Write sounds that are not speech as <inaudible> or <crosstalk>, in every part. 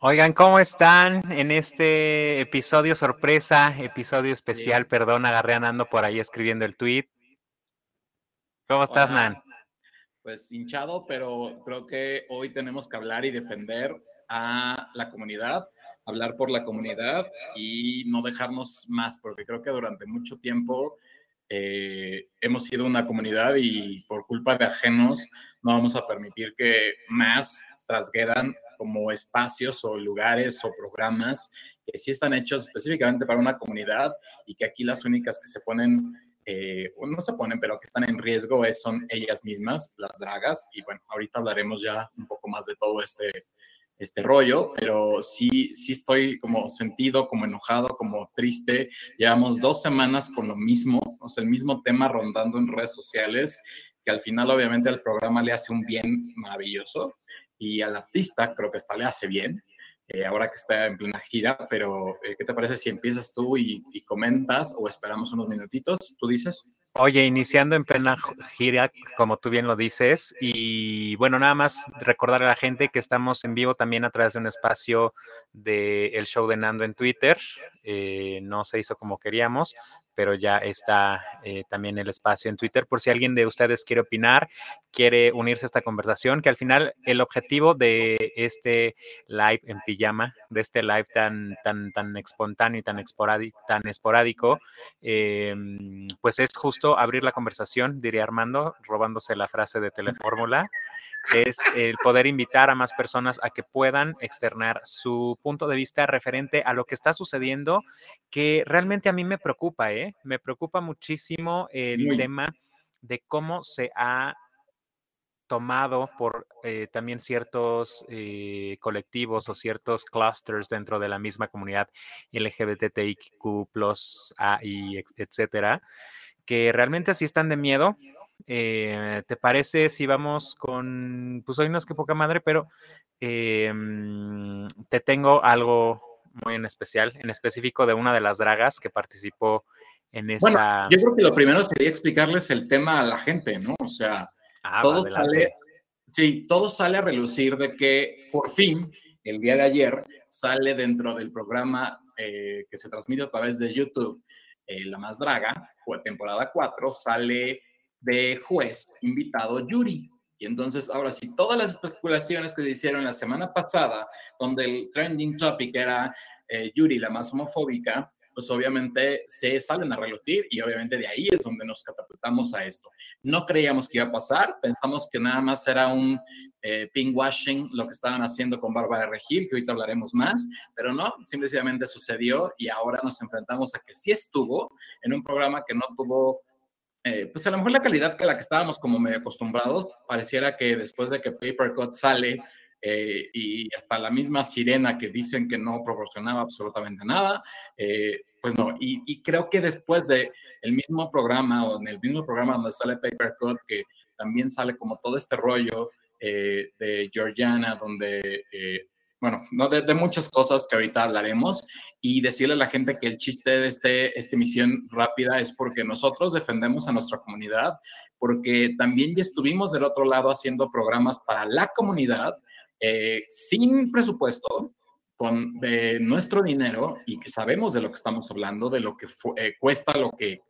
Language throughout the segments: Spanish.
Oigan, ¿cómo están en este episodio sorpresa, episodio especial? Perdón, agarré a Nando por ahí escribiendo el tweet. ¿Cómo estás, Hola. Nan? Pues hinchado, pero creo que hoy tenemos que hablar y defender a la comunidad, hablar por la comunidad y no dejarnos más, porque creo que durante mucho tiempo eh, hemos sido una comunidad y por culpa de ajenos no vamos a permitir que más trasguedan como espacios o lugares o programas que sí están hechos específicamente para una comunidad y que aquí las únicas que se ponen eh, o no se ponen, pero que están en riesgo es, son ellas mismas, las dragas. Y bueno, ahorita hablaremos ya un poco más de todo este, este rollo, pero sí, sí estoy como sentido, como enojado, como triste. Llevamos dos semanas con lo mismo, o sea, el mismo tema rondando en redes sociales, que al final obviamente al programa le hace un bien maravilloso y al artista creo que hasta le hace bien. eh, ahora que está en plena gira, pero eh, ¿qué te parece si empiezas tú y, comentas o esperamos unos minutitos? ¿Tú dices? Oye, iniciando en plena gira, como tú bien lo dices, y bueno, nada más recordar a la gente que estamos en vivo también a través de un espacio del el show de Nando en Twitter. Eh, no se hizo como queríamos, pero ya está eh, también el espacio en Twitter por si alguien de ustedes quiere opinar, quiere unirse a esta conversación, que al final el objetivo de este live en pijama, de este live tan, tan, tan espontáneo y tan esporádico, tan esporádico, eh, pues es justo abrir la conversación, diría Armando, robándose la frase de <laughs> Telefórmula, es el poder invitar a más personas a que puedan externar su punto de vista referente a lo que está sucediendo, que realmente a mí me preocupa, ¿eh? Me preocupa muchísimo el Muy. tema de cómo se ha tomado por eh, también ciertos eh, colectivos o ciertos clusters dentro de la misma comunidad LGBTIQ, A y etcétera, que realmente sí están de miedo. Eh, ¿Te parece si vamos con, pues hoy no es que poca madre, pero eh, mm, te tengo algo muy en especial, en específico de una de las dragas que participó en Bueno, esta... yo creo que lo primero sería explicarles el tema a la gente, ¿no? O sea, Ah, todo sale, sí, todo sale a relucir de que por fin, el día de ayer, sale dentro del programa eh, que se transmite a través de YouTube, eh, La Más Draga, fue temporada 4, sale de juez invitado Yuri. Y entonces, ahora sí, todas las especulaciones que se hicieron la semana pasada, donde el trending topic era eh, Yuri, la más homofóbica, pues obviamente se salen a relucir y obviamente de ahí es donde nos catapultamos a esto. No creíamos que iba a pasar, pensamos que nada más era un eh, washing lo que estaban haciendo con Bárbara Regil, que ahorita hablaremos más, pero no, simplemente sucedió y ahora nos enfrentamos a que sí estuvo en un programa que no tuvo, eh, pues a lo mejor la calidad que la que estábamos como medio acostumbrados, pareciera que después de que Paper Cut sale eh, y hasta la misma sirena que dicen que no proporcionaba absolutamente nada, eh, pues no, y, y, creo que después de el mismo programa o en el mismo programa donde sale Paper Cut, que también sale como todo este rollo de Georgiana, donde, bueno, no, de, muchas cosas que ahorita hablaremos, y decirle a la gente que el chiste de este, esta emisión rápida es porque nosotros defendemos a nuestra comunidad, porque también ya estuvimos del otro lado haciendo programas para la comunidad, eh, sin presupuesto, con nuestro dinero y que sabemos de lo que estamos hablando, de lo que eh, cuesta, lo que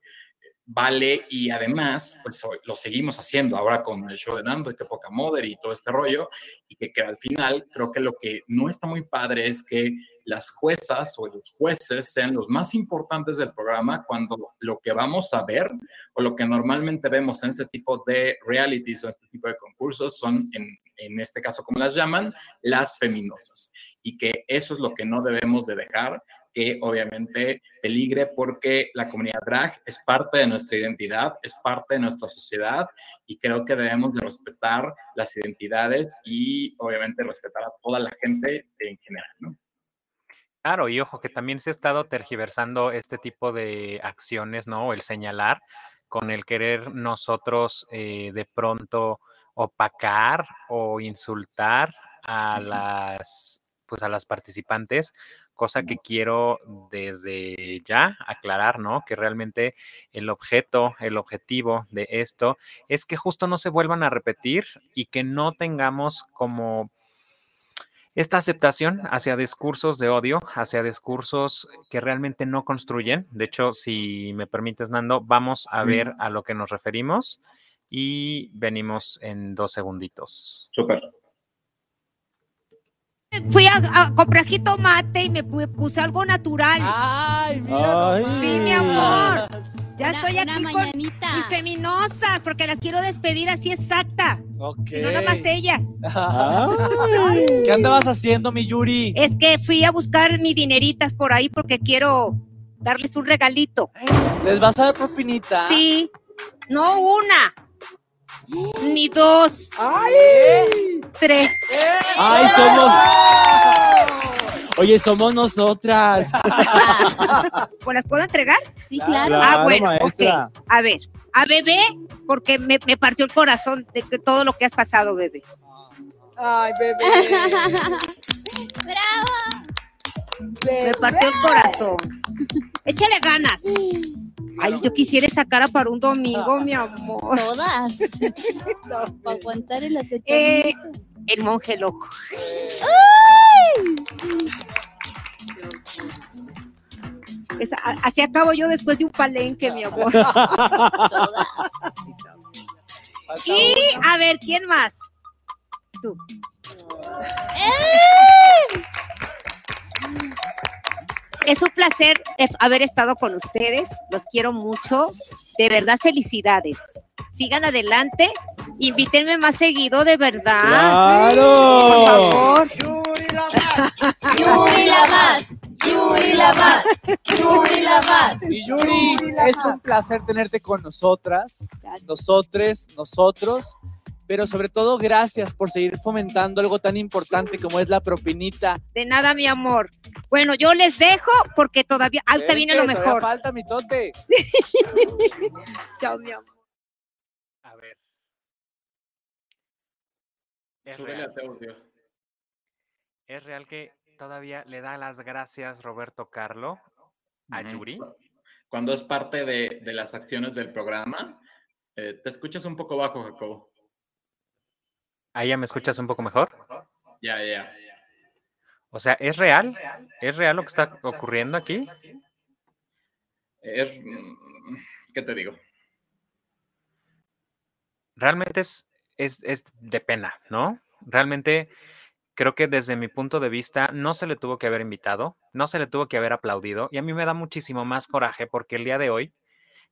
vale y además, pues lo seguimos haciendo ahora con el show de Nando y que poca moder y todo este rollo y que, que, al final creo que lo que no está muy padre es que las juezas o los jueces sean los más importantes del programa cuando lo que vamos a ver o lo que normalmente vemos en este tipo de realities o este tipo de concursos son, en, en este caso como las llaman, las feminosas y que eso es lo que no debemos de dejar que obviamente peligre porque la comunidad drag es parte de nuestra identidad, es parte de nuestra sociedad y creo que debemos de respetar las identidades y obviamente respetar a toda la gente en general, ¿no? Claro, y ojo que también se ha estado tergiversando este tipo de acciones, ¿no? El señalar con el querer nosotros eh, de pronto opacar o insultar a las pues a las participantes, cosa que quiero desde ya aclarar, ¿no? Que realmente el objeto, el objetivo de esto es que justo no se vuelvan a repetir y que no tengamos como esta aceptación hacia discursos de odio, hacia discursos que realmente no construyen. De hecho, si me permites, Nando, vamos a ver a lo que nos referimos y venimos en dos segunditos. Súper. Fui a, comprar jitomate y me puse algo natural. Ay, mira. Sí, mi amor. Ya estoy aquí mañanita. con mis feminosas, porque las quiero despedir así exacta. Ok. Si no, nada más ellas. ¿Qué andabas haciendo, mi Yuri? Es que fui a buscar mis dineritas por ahí porque quiero darles un regalito. ¿Les vas a dar propinita? Sí. No una. Ni dos. ¡Ay! Tres. ¡Ay, somos! Oye, somos nosotras. <laughs> ¿Pues las puedo entregar? Sí, claro. ah, bueno, maestra. ok. A ver, a bebé, porque me, me partió el corazón de que todo lo que has pasado, bebé. Ay, bebé. <laughs> ¡Bravo! Me partió el corazón. Échale ganas. Ay, yo quisiera esa cara para un domingo, mi amor. Todas. <laughs> Para aguantar el Eh, el monje loco. Esa- a- así acabo yo después de un palenque, mi amor. Todas. Y a ver, ¿quién más? Tú. Es un placer haber estado con ustedes. Los quiero mucho. De verdad, felicidades. Sigan adelante. Invítenme más seguido, de verdad. Por ¡Claro! favor. Yuri la más. Yuri la más. Yuri la más. Mi Yuri, es un placer tenerte con nosotras, nosotres, nosotros, pero sobre todo gracias por seguir fomentando algo tan importante como es la propinita. De nada, mi amor. Bueno, yo les dejo porque todavía ahorita viene lo mejor. falta mi tote. <laughs> Chao, mi amor. A ver. Es real, es que todavía le da las gracias Roberto Carlo a. Yuri. Cuando es parte de, de las acciones del programa, eh, te escuchas un poco bajo, Jacobo. Ahí ya me escuchas un poco mejor. Ya, ya. O sea, ¿es real? ¿Es real lo que está ocurriendo aquí? Es, mm, ¿Qué te digo? Realmente es, es, es de pena, ¿no? Realmente creo que desde mi punto de vista no se le tuvo que haber invitado, no se le tuvo que haber aplaudido y a mí me da muchísimo más coraje porque el día de hoy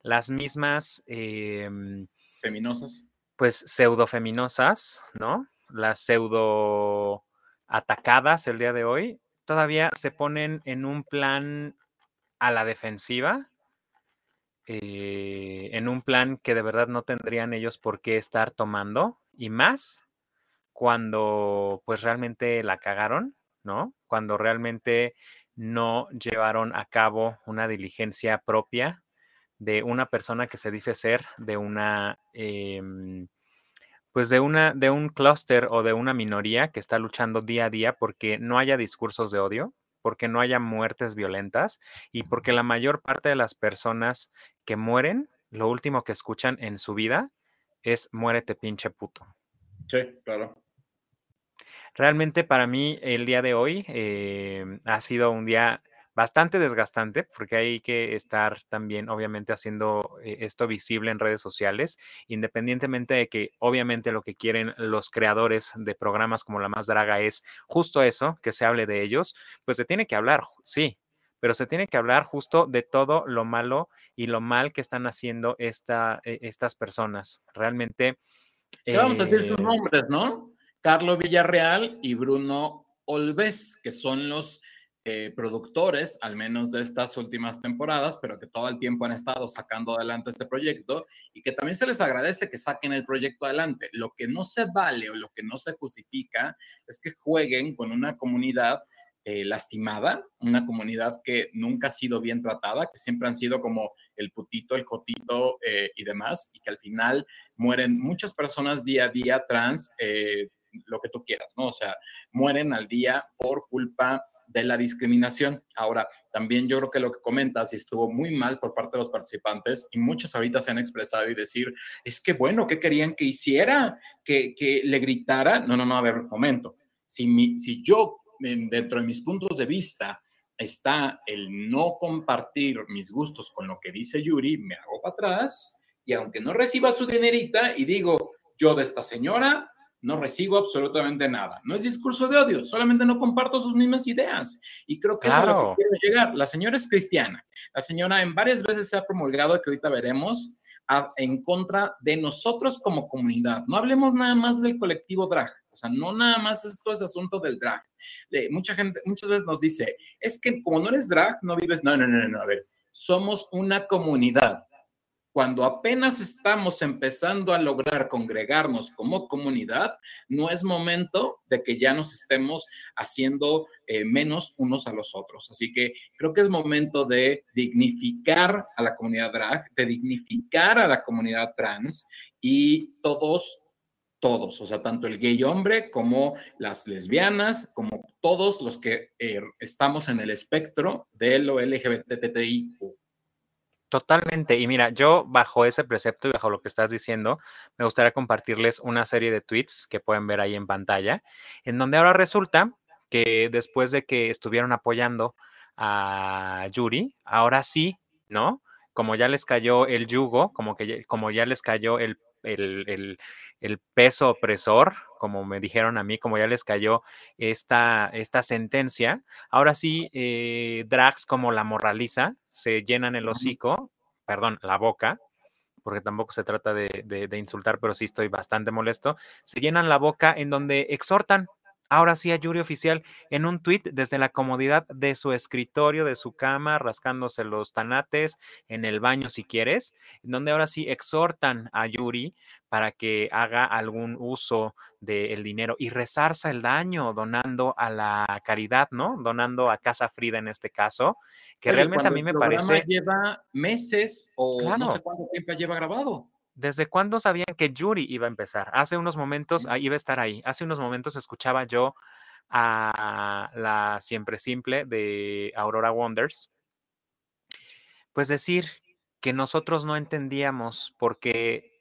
las mismas, em, Feminosas. Pues, pseudofeminosas, ¿no? Las pseudo atacadas el día de hoy, todavía se ponen en un plan a la defensiva, eh, en un plan que de verdad no tendrían ellos por qué estar tomando, y más cuando pues realmente la cagaron, ¿no? Cuando realmente no llevaron a cabo una diligencia propia de una persona que se dice ser de una, em, pues de una, de un clúster o de una minoría que está luchando día a día porque no haya discursos de odio, porque no haya muertes violentas y porque la mayor parte de las personas que mueren, lo último que escuchan en su vida es muérete pinche puto. Sí, claro. Realmente para mí el día de hoy eh, ha sido un día bastante desgastante porque hay que estar también obviamente haciendo eh, esto visible en redes sociales, independientemente de que obviamente lo que quieren los creadores de programas como La Más Draga es justo eso, que se hable de ellos, pues se tiene que hablar, sí, pero se tiene que hablar justo de todo lo malo y lo mal que están haciendo esta, eh, estas personas. Realmente... ¿Qué vamos a decir sus eh, nombres, no? Carlos Villarreal y Bruno Olves, que son los eh, productores, al menos de estas últimas temporadas, pero que todo el tiempo han estado sacando adelante este proyecto y que también se les agradece que saquen el proyecto adelante. Lo que no se vale o lo que no se justifica es que jueguen con una comunidad eh, lastimada, una comunidad que nunca ha sido bien tratada, que siempre han sido como el putito, el jotito eh, y demás, y que al final mueren muchas personas día a día trans, eh, lo que tú quieras, ¿no? O sea, mueren al día por culpa de la discriminación. Ahora, también yo creo que lo que comentas y estuvo muy mal por parte de los participantes y muchos ahorita se han expresado y decir, es que bueno, ¿qué querían que hiciera? ¿Que, que le gritara? No, no, no, a ver, momento. Si, mi, si yo, dentro de mis puntos de vista, está el no compartir mis gustos con lo que dice Yuri, me hago para atrás y aunque no reciba su dinerita y digo, yo de esta señora no recibo absolutamente nada. No es discurso de odio, solamente no comparto sus mismas ideas. Y creo que es a lo que quiero llegar. La señora es cristiana. La señora en varias veces se ha promulgado, que ahorita veremos, en contra de nosotros como comunidad. No hablemos nada más del colectivo drag. O sea, no nada más es todo ese asunto del drag. mucha gente, muchas veces nos dice, es que como no eres drag, no vives. No, no, no, no. A ver, somos una comunidad cuando apenas estamos empezando a lograr congregarnos como comunidad, no es momento de que ya nos estemos haciendo eh, menos unos a los otros. Así que creo que es momento de dignificar a la comunidad drag, de dignificar a la comunidad trans y todos todos, o sea, tanto el gay hombre como las lesbianas, como todos los que eh, estamos en el espectro de lo LGBTIQ. Totalmente. Y mira, yo bajo ese precepto y bajo lo que estás diciendo, me gustaría compartirles una serie de tweets que pueden ver ahí en pantalla, en donde ahora resulta que después de que estuvieron apoyando a Yuri, ahora sí, ¿no? Como ya les cayó el yugo, como que como ya les cayó el, el, el, peso opresor, como me dijeron a mí, como ya les cayó esta, esta sentencia, ahora sí, eh, drags como la moraliza se llenan el hocico, perdón, la boca, porque tampoco se trata de, de, insultar, pero sí estoy bastante molesto, se llenan la boca en donde exhortan Ahora sí a Yuri Oficial en un tuit desde la comodidad de su escritorio, de su cama, rascándose los tanates en el baño si quieres, en donde ahora sí exhortan a Yuri para que haga algún uso del dinero y rezarza el daño donando a la caridad, ¿no? Donando a Casa Frida en este caso, que realmente a mí me parece... lleva meses o no sé cuánto tiempo lleva grabado. ¿Desde cuándo sabían que Yuri iba a empezar? Hace unos momentos, ahí iba a estar ahí. Hace unos momentos escuchaba yo a la siempre simple de Aurora Wonders, pues decir que nosotros no entendíamos por qué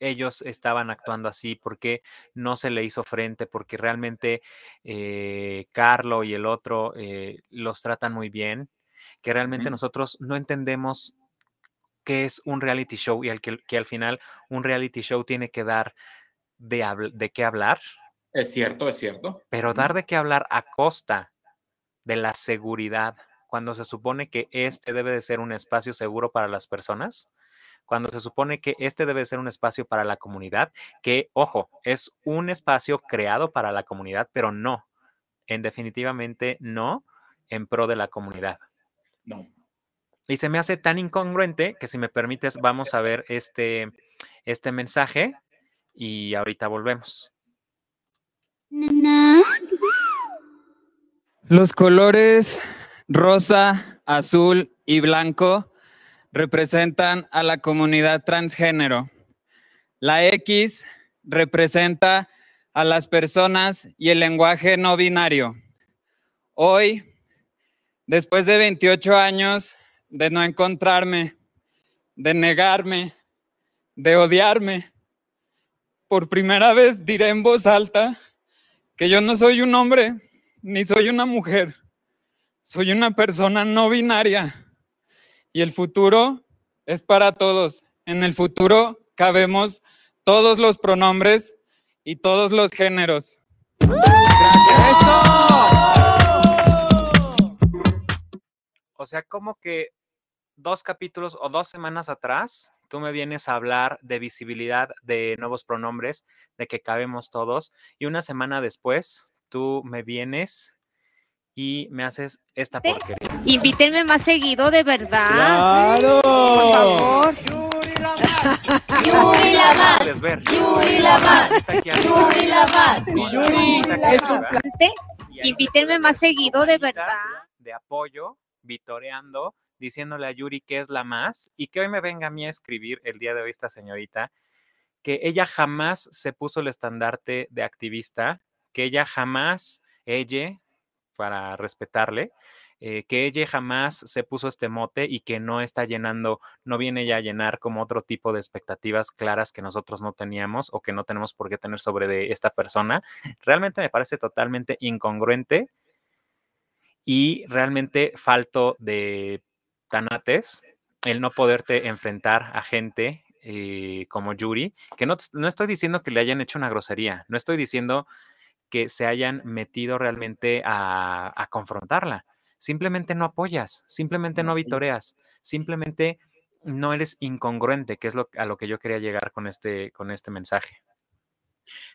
ellos estaban actuando así, por qué no se le hizo frente, porque realmente eh, Carlo y el otro eh, los tratan muy bien, que realmente nosotros no entendemos que es un reality show y al que, al final un reality show tiene que dar de, de qué hablar. Es cierto, es cierto. Pero dar de qué hablar a costa de la seguridad, cuando se supone que este debe de ser un espacio seguro para las personas, cuando se supone que este debe ser un espacio para la comunidad, que, ojo, es un espacio creado para la comunidad, pero no, en definitivamente no en pro de la comunidad. No. Y se me hace tan incongruente que si me permites vamos a ver este, este mensaje y ahorita volvemos. Los colores rosa, azul y blanco representan a la comunidad transgénero. La X representa a las personas y el lenguaje no binario. Hoy, después de 28 años, de no encontrarme, de negarme, de odiarme. Por primera vez diré en voz alta que yo no soy un hombre ni soy una mujer. Soy una persona no binaria. Y el futuro es para todos. En el futuro cabemos todos los pronombres y todos los géneros. Gracias. O sea, como que dos capítulos o dos semanas atrás, tú me vienes a hablar de visibilidad de nuevos pronombres, de que cabemos todos, y una semana después, tú me vienes y me haces esta porquería. Invítenme más seguido, de verdad. ¡Claro! Por favor. Yuri la más. Yuri la más. Yuri la más. Yuri es un plante. Invítenme más seguido, de verdad. De apoyo, vitoreando diciéndole a Yuri que es la más y que hoy me venga a mí a escribir el día de hoy esta señorita, que ella jamás se puso el estandarte de activista, que ella jamás, ella, para respetarle, eh, que ella jamás se puso este mote y que no está llenando, no viene ya a llenar como otro tipo de expectativas claras que nosotros no teníamos o que no tenemos por qué tener sobre de esta persona. Realmente me parece totalmente incongruente y realmente falto de tanates el no poderte enfrentar a gente eh, como Yuri, que no, no estoy diciendo que le hayan hecho una grosería, no estoy diciendo que se hayan metido realmente a, a confrontarla. Simplemente no apoyas, simplemente no vitoreas, simplemente no eres incongruente, que es lo, a lo que yo quería llegar con este, con este mensaje.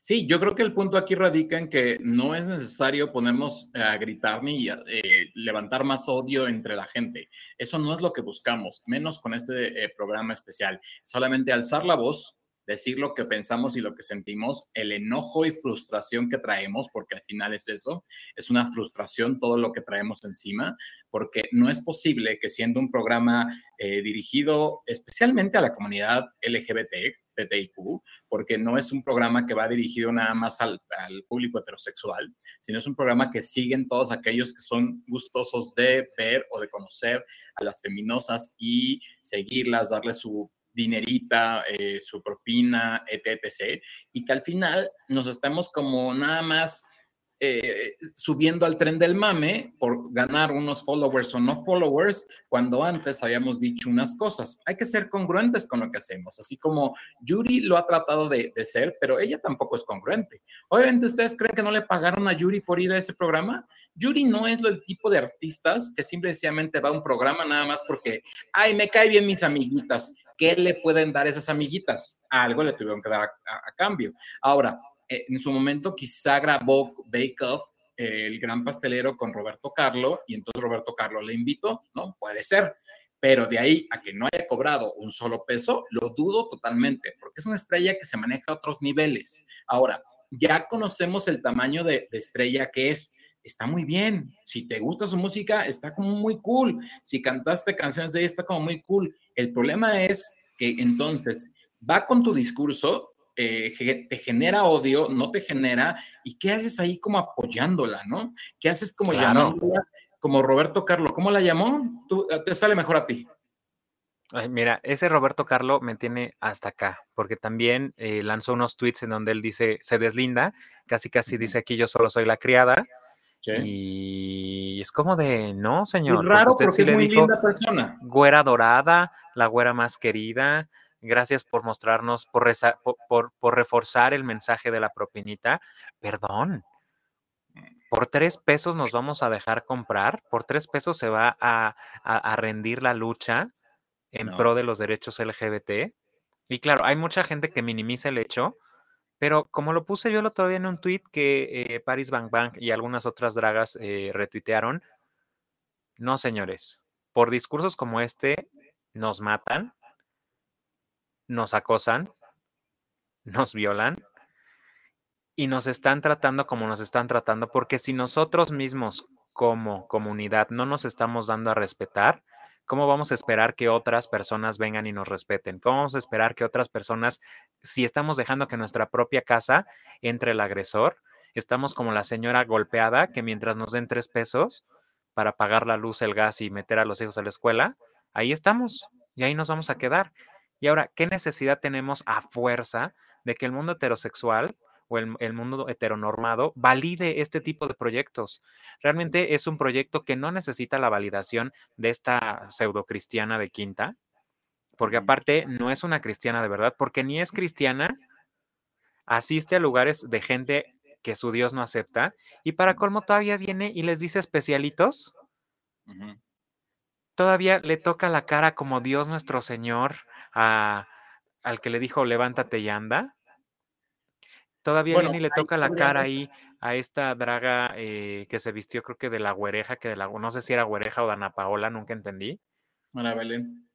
Sí, yo creo que el punto aquí radica en que no es necesario ponernos a gritar ni eh, levantar más odio entre la gente. Eso no es lo que buscamos, menos con este eh, programa especial. Solamente alzar la voz, decir lo que pensamos y lo que sentimos, el enojo y frustración que traemos, porque al final es eso, es una frustración todo lo que traemos encima, porque no es posible que siendo un programa eh, dirigido especialmente a la comunidad LGBT, PTIQ, porque no es un programa que va dirigido nada más al, público heterosexual, sino es un programa que siguen todos aquellos que son gustosos de ver o de conocer a las feminosas y seguirlas, darles su dinerita, eh, su propina, etc. Y que al final nos estamos como nada más eh, subiendo al tren del mame por ganar unos followers o no followers, cuando antes habíamos dicho unas cosas. Hay que ser congruentes con lo que hacemos, así como Yuri lo ha tratado de, ser, pero ella tampoco es congruente. Obviamente, ¿ustedes creen que no le pagaron a Yuri por ir a ese programa? Yuri no es el tipo de artistas que simplemente va a un programa nada más porque, ay, me cae bien mis amiguitas. ¿Qué le pueden dar esas amiguitas? Algo le tuvieron que dar a cambio. Ahora, eh, en su momento quizá grabó Bake Off, el gran pastelero, con Roberto Carlo, y entonces Roberto Carlo le invitó, ¿no? Puede ser. Pero de ahí a que no haya cobrado un solo peso, lo dudo totalmente, porque es una estrella que se maneja a otros niveles. Ahora, ya conocemos el tamaño de, de estrella que es está muy bien. Si te gusta su música, está como muy cool. Si cantaste canciones de ella, está como muy cool. El problema es que entonces va con tu discurso eh, te genera odio, no te genera, y qué haces ahí como apoyándola, ¿no? ¿Qué haces como llamándola, como Roberto Carlo? ¿Cómo la llamó? Tú, te sale mejor a ti. mira, ese Roberto Carlo me tiene hasta acá, porque también eh, lanzó unos tweets en donde él dice, se deslinda, casi casi dice aquí yo solo soy la criada, Y es como de, no, señor. Es raro porque, es muy linda persona. Güera dorada, la güera más querida, Gracias por mostrarnos, por, por, reforzar el mensaje de la propinita. Perdón, por tres pesos nos vamos a dejar comprar, por tres pesos se va a, rendir la lucha en pro de los derechos LGBT. Y claro, hay mucha gente que minimiza el hecho, pero como lo puse yo el otro día en un tweet que eh, Paris Bang Bang y algunas otras dragas eh, retuitearon, no señores, por discursos como este nos matan, nos acosan, nos violan y nos están tratando como nos están tratando, porque si nosotros mismos como comunidad no nos estamos dando a respetar, ¿cómo vamos a esperar que otras personas vengan y nos respeten? ¿Cómo vamos a esperar que otras personas, si estamos dejando que nuestra propia casa entre el agresor, estamos como la señora golpeada que mientras nos den tres pesos para pagar la luz, el gas y meter a los hijos a la escuela, ahí estamos y ahí nos vamos a quedar. Y ahora, ¿qué necesidad tenemos a fuerza de que el mundo heterosexual o el, mundo heteronormado valide este tipo de proyectos? Realmente es un proyecto que no necesita la validación de esta pseudo cristiana de quinta, porque aparte no es una cristiana de verdad, porque ni es cristiana, asiste a lugares de gente que su Dios no acepta, y para colmo todavía viene y les dice especialitos. Todavía le toca la cara como Dios nuestro Señor al que le dijo levántate y anda. Todavía ni le toca la cara ahí a esta draga eh, que se vistió, creo que de la güereja, que de la, no sé si era güereja o Dana Paola, nunca entendí. Ana Belén.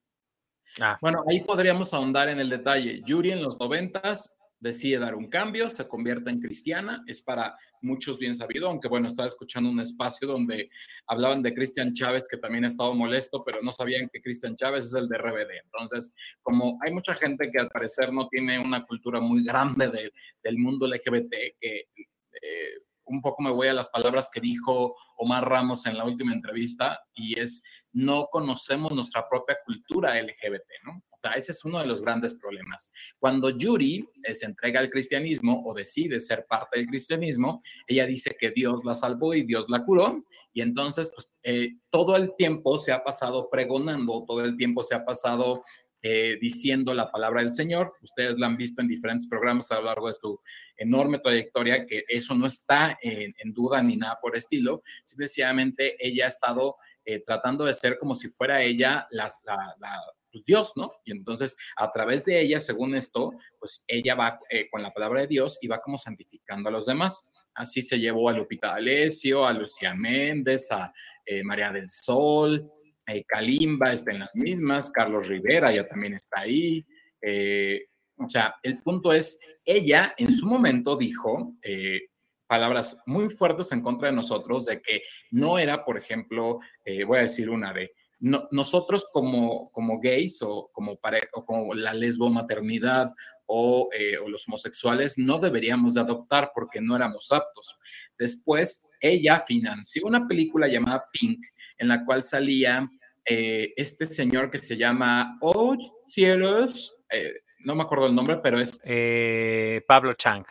Ah. Bueno, ahí podríamos ahondar en el detalle. Yuri en los noventas decide dar un cambio, se convierte en cristiana, es para muchos bien sabido, aunque bueno, estaba escuchando un espacio donde hablaban de Cristian Chávez, que también ha estado molesto, pero no sabían que Cristian Chávez es el de RBD. Entonces, como hay mucha gente que al parecer no tiene una cultura muy grande del mundo LGBT, que eh, un poco me voy a las palabras que dijo Omar Ramos en la última entrevista y es no conocemos nuestra propia cultura LGBT, ¿no? Sea, ese es uno de los grandes problemas. Cuando Yuri eh, se entrega al cristianismo o decide ser parte del cristianismo, ella dice que Dios la salvó y Dios la curó, y entonces pues, eh, todo el tiempo se ha pasado pregonando, todo el tiempo se ha pasado eh, diciendo la palabra del Señor. Ustedes la han visto en diferentes programas a lo largo de su enorme trayectoria, que eso no está en, duda ni nada por estilo. Simplemente ella ha estado tratando de ser como si fuera ella la, pues, Dios, ¿no? Y entonces, a través de ella, según esto, pues ella va eh, con la palabra de Dios y va como santificando a los demás. Así se llevó a Lupita Alessio, a Lucía Méndez, a eh, María del Sol, eh, Kalimba está en las mismas, Carlos Rivera ya también está ahí. o sea, el punto es, ella en su momento dijo palabras muy fuertes en contra de nosotros, de que no era, por ejemplo, voy a decir una de, nosotros como, como gays o como, o como la lesbomaternidad o, eh, o los homosexuales no deberíamos de adoptar porque no éramos aptos. Después, ella financió una película llamada Pink, en la cual salía eh, este señor que se llama Oh Cielos, eh, no me acuerdo el nombre, pero es... Pablo Chang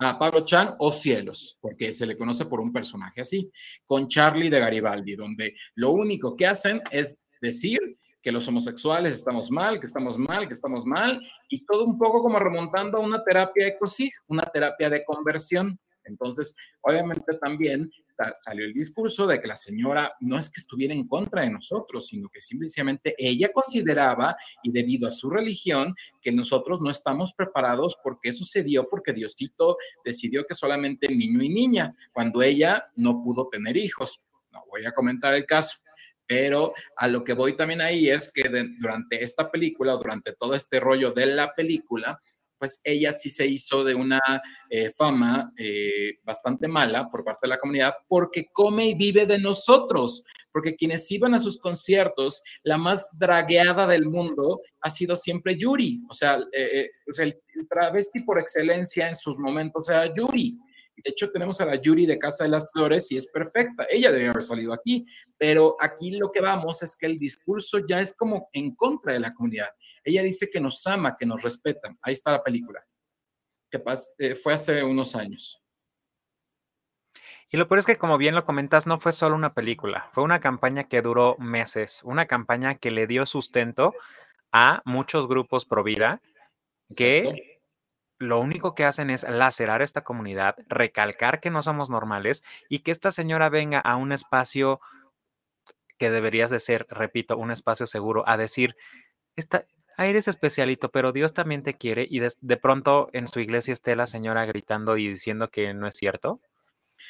a Pablo Chan o Cielos, porque se le conoce por un personaje así, con Charlie de Garibaldi, donde lo único que hacen es decir que los homosexuales estamos mal, que estamos mal, que estamos mal, y todo un poco como remontando a una terapia de COSIG, una terapia de conversión. Entonces, obviamente también salió el discurso de que la señora no es que estuviera en contra de nosotros, sino que simplemente ella consideraba, y debido a su religión, que nosotros no estamos preparados porque eso se dio porque Diosito decidió que solamente niño y niña, cuando ella no pudo tener hijos. No voy a comentar el caso. Pero a lo que voy también ahí es que durante esta película, durante todo este rollo de la película, pues ella sí se hizo de una eh, fama eh, bastante mala por parte de la comunidad porque come y vive de nosotros, porque quienes iban a sus conciertos, la más dragueada del mundo ha sido siempre Yuri, o sea, eh, el, el travesti por excelencia en sus momentos era Yuri. De hecho, tenemos a la Yuri de Casa de las Flores y es perfecta. Ella debe haber salido aquí, pero aquí lo que vamos es que el discurso ya es como en contra de la comunidad. Ella dice que nos ama, que nos respeta. Ahí está la película, que eh, fue hace unos años. Y lo peor es que, como bien lo comentas, no fue solo una película, fue una campaña que duró meses, una campaña que le dio sustento a muchos grupos pro vida que lo único que hacen es lacerar esta comunidad, recalcar que no somos normales y que esta señora venga a un espacio que deberías de ser, repito, un espacio seguro, a decir, esta, eres especialito, pero Dios también te quiere y de, pronto en su iglesia esté la señora gritando y diciendo que no es cierto.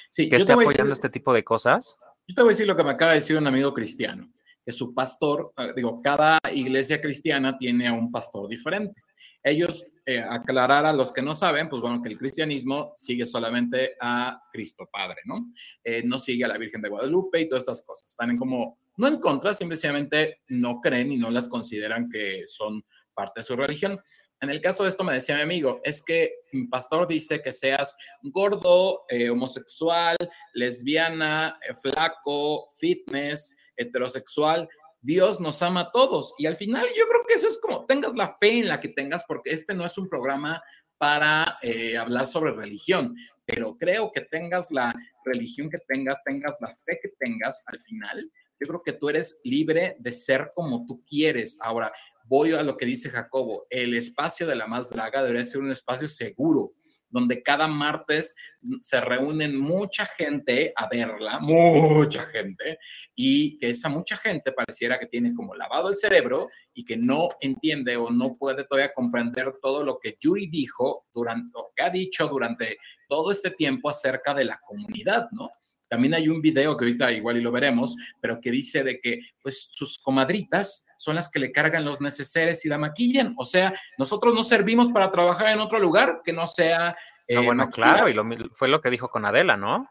Sí, que esté apoyando este tipo de cosas. Yo te voy a decir lo que me acaba de decir un amigo cristiano, que su pastor, ah, digo, cada iglesia cristiana tiene a un pastor diferente ellos eh, aclarar a los que no saben, pues bueno, que el cristianismo sigue solamente a Cristo Padre, ¿no? Eh, no sigue a la Virgen de Guadalupe y todas estas cosas. Están en como, no en contra, simplemente no creen y no las consideran que son parte de su religión. En el caso de esto me decía mi amigo, es que mi pastor dice que seas gordo, eh, homosexual, lesbiana, flaco, fitness, heterosexual, Dios nos ama a todos. Y al final yo creo que eso es como tengas la fe en la que tengas, porque este no es un programa para eh, hablar sobre religión, pero creo que tengas la religión que tengas, tengas la fe que tengas, al final, yo creo que tú eres libre de ser como tú quieres. Ahora, voy a lo que dice Jacobo, el espacio de la más draga debería ser un espacio seguro, donde cada martes se reúnen mucha gente a verla, mucha gente, y que esa mucha gente pareciera que tiene como lavado el cerebro y que no entiende o no puede todavía comprender todo lo que Yuri dijo durante, o que ha dicho durante todo este tiempo acerca de la comunidad, ¿no? También hay un video que ahorita igual y lo veremos, pero que dice de que pues sus comadritas son las que le cargan los neceseres y la maquillan. O sea, nosotros no servimos para trabajar en otro lugar que no sea... Eh, bueno, claro, y fue lo que dijo con Adela, ¿no?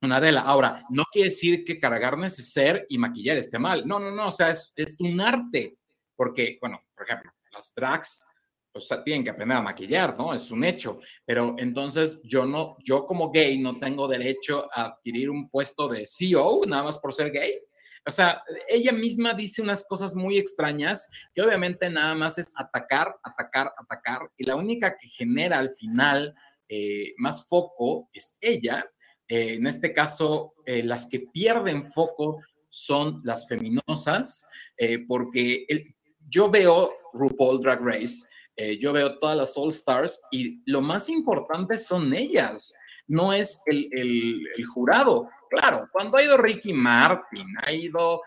Con Adela. Ahora, no quiere decir que cargar neceser y maquillar esté mal. No, no, no, o sea, es, es un arte. Porque, bueno, por ejemplo, las drags o sea, tienen que aprender a maquillar, ¿no? Es un hecho. Pero entonces yo no, yo como gay no tengo derecho a adquirir un puesto de CEO nada más por ser gay. O sea, ella misma dice unas cosas muy extrañas que obviamente nada más es atacar, atacar, atacar. Y la única que genera al final eh, más foco es ella. Eh, en este caso, eh, las que pierden foco son las feminosas, porque yo veo RuPaul Drag Race, yo veo todas las All Stars y lo más importante son ellas, no es el, el jurado. Claro, cuando ha ido Ricky Martin, ha ido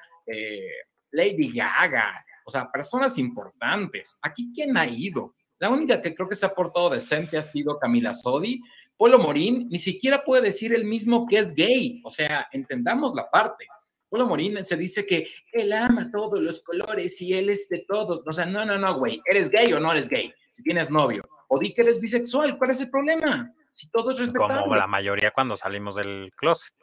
Lady Gaga, o sea, personas importantes. Aquí, ¿quién ha ido? La única que creo que se ha portado decente ha sido Camila Sodi. Polo Morín ni siquiera puede decir el mismo que es gay. O sea, entendamos la parte. Polo Morín se dice que él ama todos los colores y él es de todos. O sea, no, no, no, güey. ¿Eres gay o no eres gay? Si tienes novio. O di que eres bisexual. ¿Cuál es el problema? Si todo es respetable. Como la mayoría cuando salimos del closet.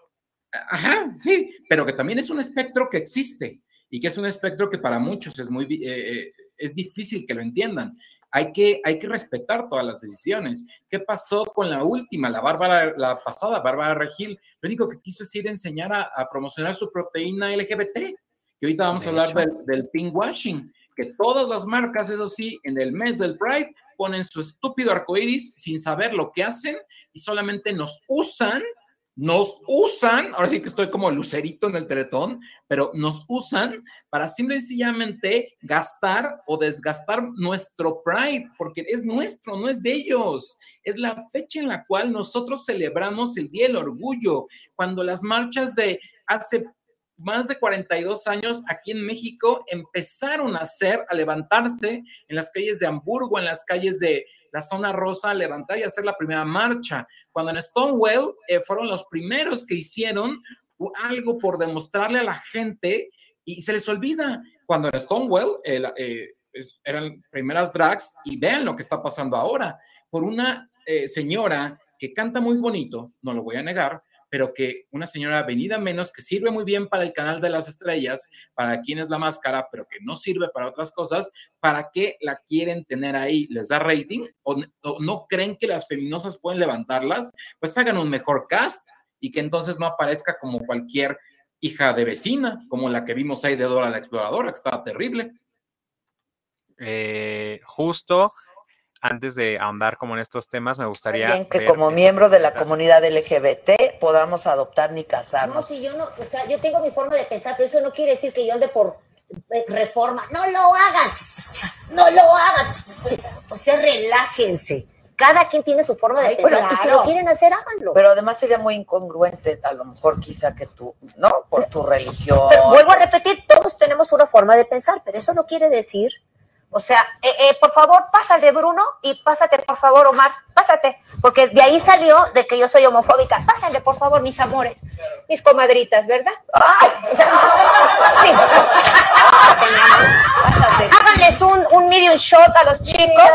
Ajá, sí, pero que también es un espectro que existe y que es un espectro que para muchos es muy eh, eh, es difícil que lo entiendan hay que, hay que respetar todas las decisiones. ¿Qué pasó con la última, la Bárbara, la pasada, Bárbara Regil? Lo único que quiso es ir a enseñar a, promocionar su proteína LGBT, que ahorita vamos a hablar del, del pink washing, que todas las marcas, eso sí, en el mes del Pride ponen su estúpido arcoiris sin saber lo que hacen y solamente nos usan nos usan, ahora sí que estoy como lucerito en el teletón, pero nos usan para simple y sencillamente gastar o desgastar nuestro pride, porque es nuestro, no es de ellos. Es la fecha en la cual nosotros celebramos el Día del Orgullo, cuando las marchas de hace más de 42 años aquí en México empezaron a hacer, a levantarse en las calles de Hamburgo, en las calles de la zona rosa, a levantar y hacer la primera marcha. Cuando en Stonewall eh, fueron los primeros que hicieron algo por demostrarle a la gente y se les olvida. Cuando en Stonewall eh, eran primeras drags y vean lo que está pasando ahora por una eh, señora que canta muy bonito, no lo voy a negar, pero que una señora venida menos que sirve muy bien para el canal de las estrellas, para quien es la máscara, pero que no sirve para otras cosas, ¿para qué la quieren tener ahí? ¿Les da rating? ¿O, no creen que las feminosas pueden levantarlas? Pues hagan un mejor cast y que entonces no aparezca como cualquier hija de vecina, como la que vimos ahí de Dora la Exploradora, que estaba terrible. Eh, justo antes de ahondar como en estos temas, me gustaría... que como miembro de la comunidad LGBT podamos adoptar ni casarnos. No, si yo no, o sea, yo tengo mi forma de pensar, pero eso no quiere decir que yo ande por eh, reforma. No lo hagan, no lo hagan. O sea, relájense. Cada quien tiene su forma de pensar y si lo quieren hacer, háganlo. Pero además sería muy incongruente, a lo mejor quizá que tú, ¿no? Por tu religión. vuelvo a repetir, todos tenemos una forma de pensar, pero eso no quiere decir o sea, eh, eh, por favor, pásate Bruno y pásate por favor Omar, pásate, porque de ahí salió de que yo soy homofóbica. Pásale por favor, mis amores, mis comadritas, ¿verdad? Ay, o sea, <laughs> sí. Háganles un, un medium shot a los chicos.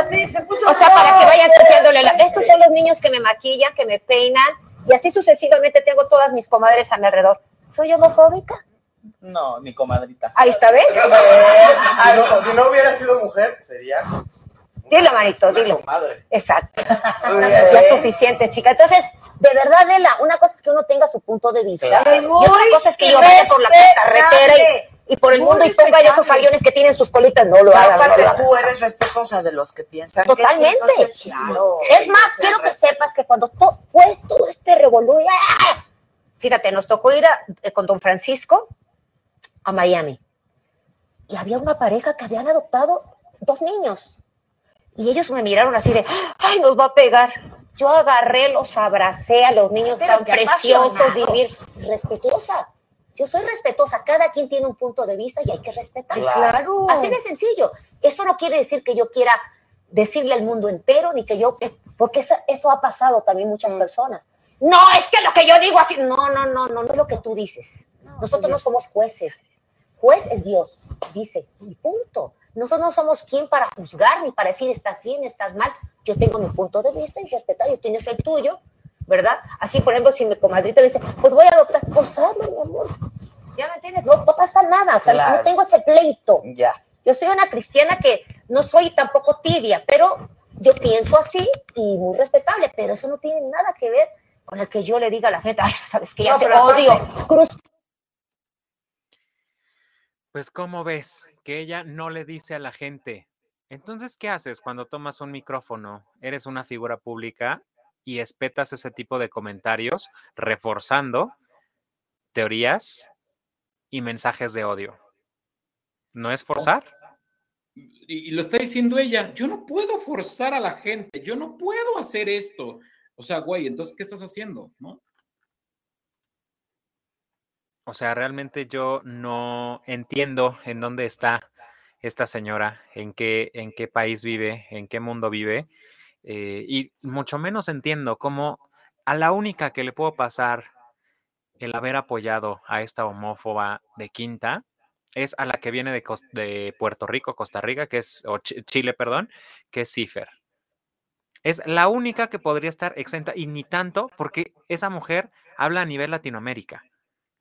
o sea, para que vayan copiándole. La... Estos son los niños que me maquillan, que me peinan, y así sucesivamente tengo todas mis comadres a mi alrededor. ¿Soy homofóbica? No, mi comadrita. Ahí está, ¿ves? si, no, hubiera sido mujer, sería. Dilo, Marito, dilo. Madre. Exacto. <laughs> ya es suficiente, chica. Entonces, de verdad, Lela, una cosa es que uno tenga su punto de vista. y otra cosa es que yo vaya por la carretera y, por el mundo y ponga esos aviones que tienen sus colitas. No lo hagan. Aparte, tú eres respetuosa de los que piensan. Totalmente. es más, quiero que sepas que cuando fue todo este revolú, ¡ah! fíjate, nos tocó ir eh, con don Francisco a Miami. Y había una pareja que habían adoptado dos niños. Y ellos me miraron así de, ay, nos va a pegar. Yo agarré, los abracé a los niños tan preciosos, vivir respetuosa. Yo soy respetuosa, cada quien tiene un punto de vista y hay que respetar. Claro. Así de sencillo. Eso no quiere decir que yo quiera decirle al mundo entero, ni que yo, porque eso, eso ha pasado también muchas mm. personas. No, es que lo que yo digo así, no, no, no, no, no es lo que tú dices. Nosotros no somos jueces juez es Dios, dice, y punto. Nosotros no somos quien para juzgar ni para decir estás bien, estás mal. Yo tengo mi punto de vista y respetar, y tienes el tuyo, ¿verdad? Así, por ejemplo, si mi comadrita me dice, pues voy a adoptar, pues hazlo, mi amor. ¿Ya me entiendes? No, pasa nada, o sea, no tengo ese pleito. Ya. Yo soy una cristiana que no soy tampoco tibia, pero yo pienso así y muy respetable, pero eso no tiene nada que ver con el que yo le diga a la gente, ay, sabes que ya No, te odio. Cruz, Pues, ¿cómo ves? Que ella no le dice a la gente. Entonces, ¿qué haces cuando tomas un micrófono? Eres una figura pública y espetas ese tipo de comentarios, reforzando teorías y mensajes de odio. ¿No es forzar? Y, y lo está diciendo ella, yo no puedo forzar a la gente, yo no puedo hacer esto. O sea, güey, entonces, ¿qué estás haciendo? ¿No? O sea, realmente yo no entiendo en dónde está esta señora, en qué, en qué país vive, en qué mundo vive, eh, y mucho menos entiendo cómo a la única que le puedo pasar el haber apoyado a esta homófoba de quinta es a la que viene de, de Puerto Rico, Costa Rica, que es, o Chi- Chile, perdón, que es Cifer. Es la única que podría estar exenta y ni tanto porque esa mujer habla a nivel Latinoamérica.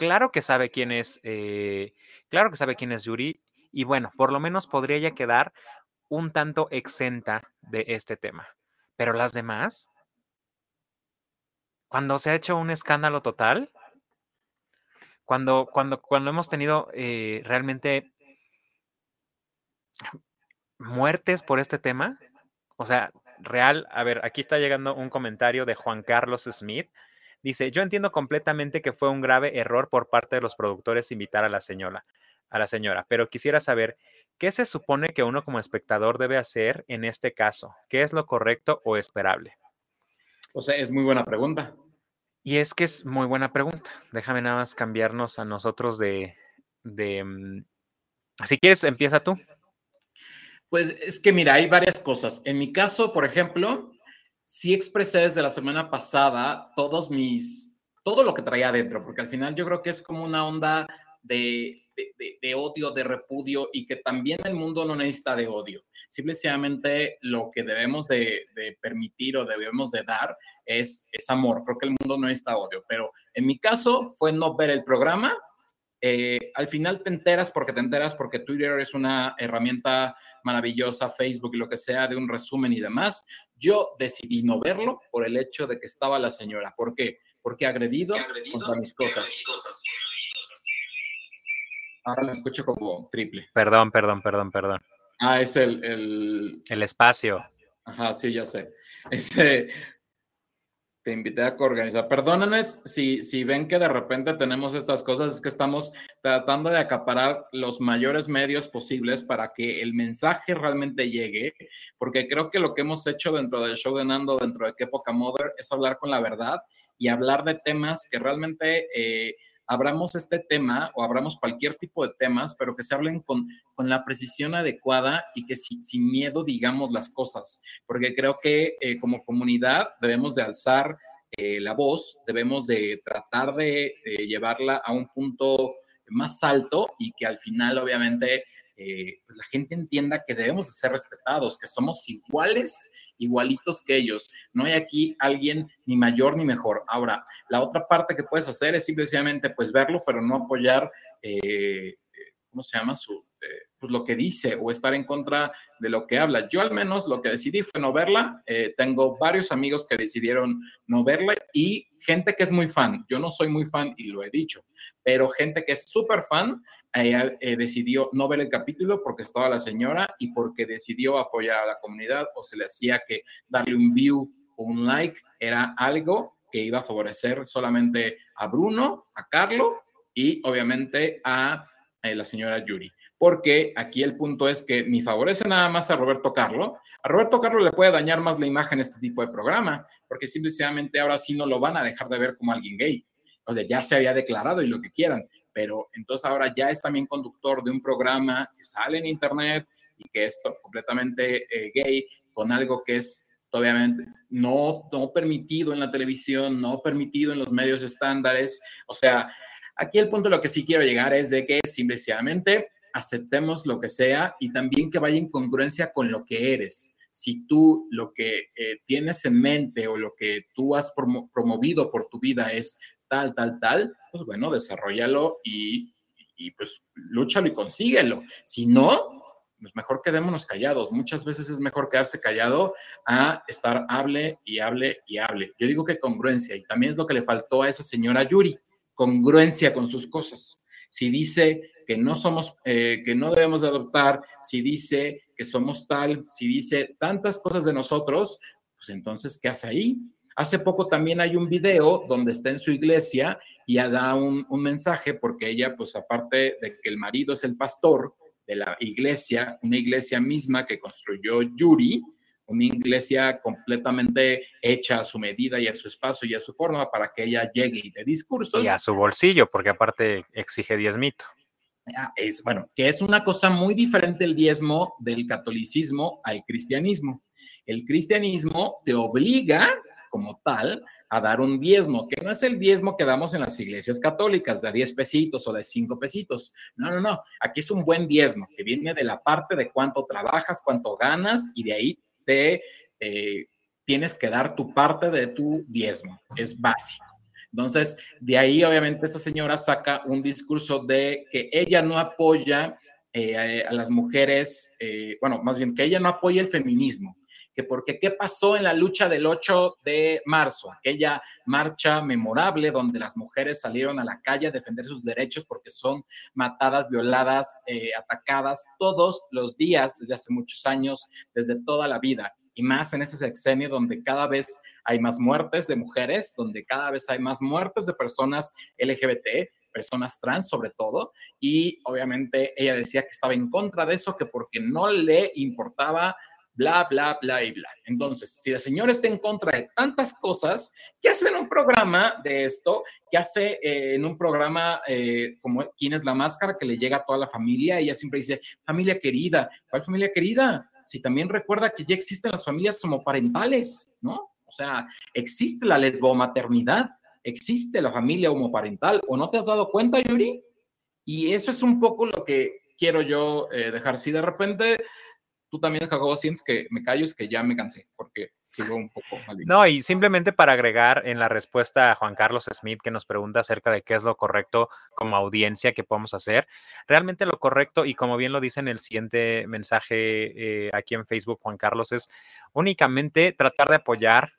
Claro que sabe quién es, eh, claro que sabe quién es Yuri y bueno, por lo menos podría ya quedar un tanto exenta de este tema. Pero las demás, cuando se ha hecho un escándalo total, cuando, cuando, cuando hemos tenido eh, realmente muertes por este tema, o sea, real, a ver, aquí está llegando un comentario de Juan Carlos Smith. Dice, yo entiendo completamente que fue un grave error por parte de los productores invitar a la señora, a la señora, pero quisiera saber qué se supone que uno como espectador debe hacer en este caso, qué es lo correcto o esperable. O sea, es muy buena pregunta. Y es que es muy buena pregunta. Déjame nada más cambiarnos a nosotros de, de mm, si quieres, empieza tú. Pues es que mira, hay varias cosas. En mi caso, por ejemplo, sí expresé desde la semana pasada todos mis, todo lo que traía adentro, porque al final yo creo que es como una onda de, de, odio, de repudio y que también el mundo no necesita de odio. Simplemente lo que debemos de, de permitir o debemos de dar es, es amor. Creo que el mundo no necesita odio, pero en mi caso fue no ver el programa. Eh, al final te enteras porque te enteras porque Twitter es una herramienta maravillosa, Facebook y lo que sea, de un resumen y demás. Yo decidí no verlo por el hecho de que estaba la señora. ¿Por qué? Porque agredido, contra mis cosas. Ahora me escucho como triple. Perdón, perdón, perdón, perdón. Ah, es el, el... El espacio. Ajá, sí, ya sé. Ese, te invité a coorganizar. Perdónenme si, si ven que de repente tenemos estas cosas, es que estamos tratando de acaparar los mayores medios posibles para que el mensaje realmente llegue, porque creo que lo que hemos hecho dentro del show de Nando, dentro de Qué Poca Mother, es hablar con la verdad y hablar de temas que realmente eh, abramos este tema o abramos cualquier tipo de temas, pero que se hablen con, con la precisión adecuada y que si- sin miedo digamos las cosas, porque creo que eh, como comunidad debemos de alzar eh, la voz, debemos de tratar de, de llevarla a un punto más alto y que al final obviamente eh, pues la gente entienda que debemos de ser respetados, que somos iguales, igualitos que ellos. No hay aquí alguien ni mayor ni mejor. Ahora, la otra parte que puedes hacer es simplemente pues verlo, pero no apoyar, eh, ¿cómo se llama? Su, eh, pues lo que dice o estar en contra de lo que habla. Yo al menos lo que decidí fue no verla. Eh, tengo varios amigos que decidieron no verla y gente que es muy fan. Yo no soy muy fan y lo he dicho, pero gente que es súper fan eh, eh, decidió no ver el capítulo porque estaba la señora y porque decidió apoyar a la comunidad o se le hacía que darle un view o un like era algo que iba a favorecer solamente a Bruno, a Carlo y obviamente a eh, la señora Yuri. Porque aquí el punto es que ni favorece nada más a Roberto Carlo. A Roberto Carlo le puede dañar más la imagen este tipo de programa, porque simplemente ahora sí no lo van a dejar de ver como alguien gay. O ya se había declarado y lo que quieran, pero entonces ahora ya es también conductor de un programa que sale en internet y que es completamente eh, gay, con algo que es obviamente no, no permitido en la televisión, no permitido en los medios estándares. O sea, aquí el punto lo que sí quiero llegar es de que simplemente aceptemos lo que sea y también que vaya en congruencia con lo que eres. Si tú lo que eh, tienes en mente o lo que tú has promo- promovido por tu vida es tal, tal, tal, pues bueno, desarrollalo y, y pues lúchalo y consíguelo. Si no, pues mejor quedémonos callados. Muchas veces es mejor quedarse callado a estar hable y hable y hable. Yo digo que congruencia, y también es lo que le faltó a esa señora Yuri, congruencia con sus cosas. Si dice que no somos, eh, que no debemos de adoptar, si dice que somos tal, si dice tantas cosas de nosotros, pues entonces, ¿qué hace ahí? Hace poco también hay un video donde está en su iglesia y da un, un mensaje porque ella, pues aparte de que el marido es el pastor, de la iglesia, una iglesia misma que construyó Yuri, una iglesia completamente hecha a su medida y a su espacio y a su forma para que ella llegue y de discursos. Y a su bolsillo, porque aparte exige diezmito. Ah, Es, bueno, que es una cosa muy diferente el diezmo del catolicismo al cristianismo. El cristianismo te obliga como tal a dar un diezmo, que no es el diezmo que damos en las iglesias católicas de 10 pesitos o de 5 pesitos. No, no, no. Aquí es un buen diezmo que viene de la parte de cuánto trabajas, cuánto ganas y de ahí te eh, tienes que dar tu parte de tu diezmo. Es básico. Entonces, de ahí obviamente esta señora saca un discurso de que ella no apoya eh, a las mujeres, eh, bueno, más bien que ella no apoya el feminismo que porque qué pasó en la lucha del 8 de marzo, aquella marcha memorable donde las mujeres salieron a la calle a defender sus derechos porque son matadas, violadas, eh, atacadas todos los días desde hace muchos años, desde toda la vida. Y más en este sexenio donde cada vez hay más muertes de mujeres, donde cada vez hay más muertes de personas LGBT, personas trans sobre todo, y obviamente ella decía que estaba en contra de eso, que porque no le importaba bla, bla, bla y bla. Entonces, si la señora está en contra de tantas cosas, ¿qué hace en un programa de esto? ¿Qué hace eh, en un programa eh, como ¿Quién es la máscara? que le llega a toda la familia? Ella siempre dice, familia querida. ¿Cuál familia querida? Si también recuerda que ya existen las familias homoparentales, ¿no? O sea, existe la lesbomaternidad, existe la familia homoparental, ¿o no te has dado cuenta, Yuri? Y eso es un poco lo que quiero yo eh, dejar. Si de repente tú también, Jacobo, sientes que me callo, es que ya me cansé, porque sigo un poco mal. No, y simplemente para agregar en la respuesta a Juan Carlos Smith, que nos pregunta acerca de qué es lo correcto como audiencia que podemos hacer, realmente lo correcto, y como bien lo dice en el siguiente mensaje eh, aquí en Facebook, Juan Carlos, es únicamente tratar de apoyar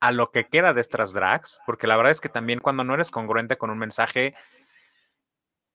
a lo que queda de estas drags, porque la verdad es que también cuando no eres congruente con un mensaje,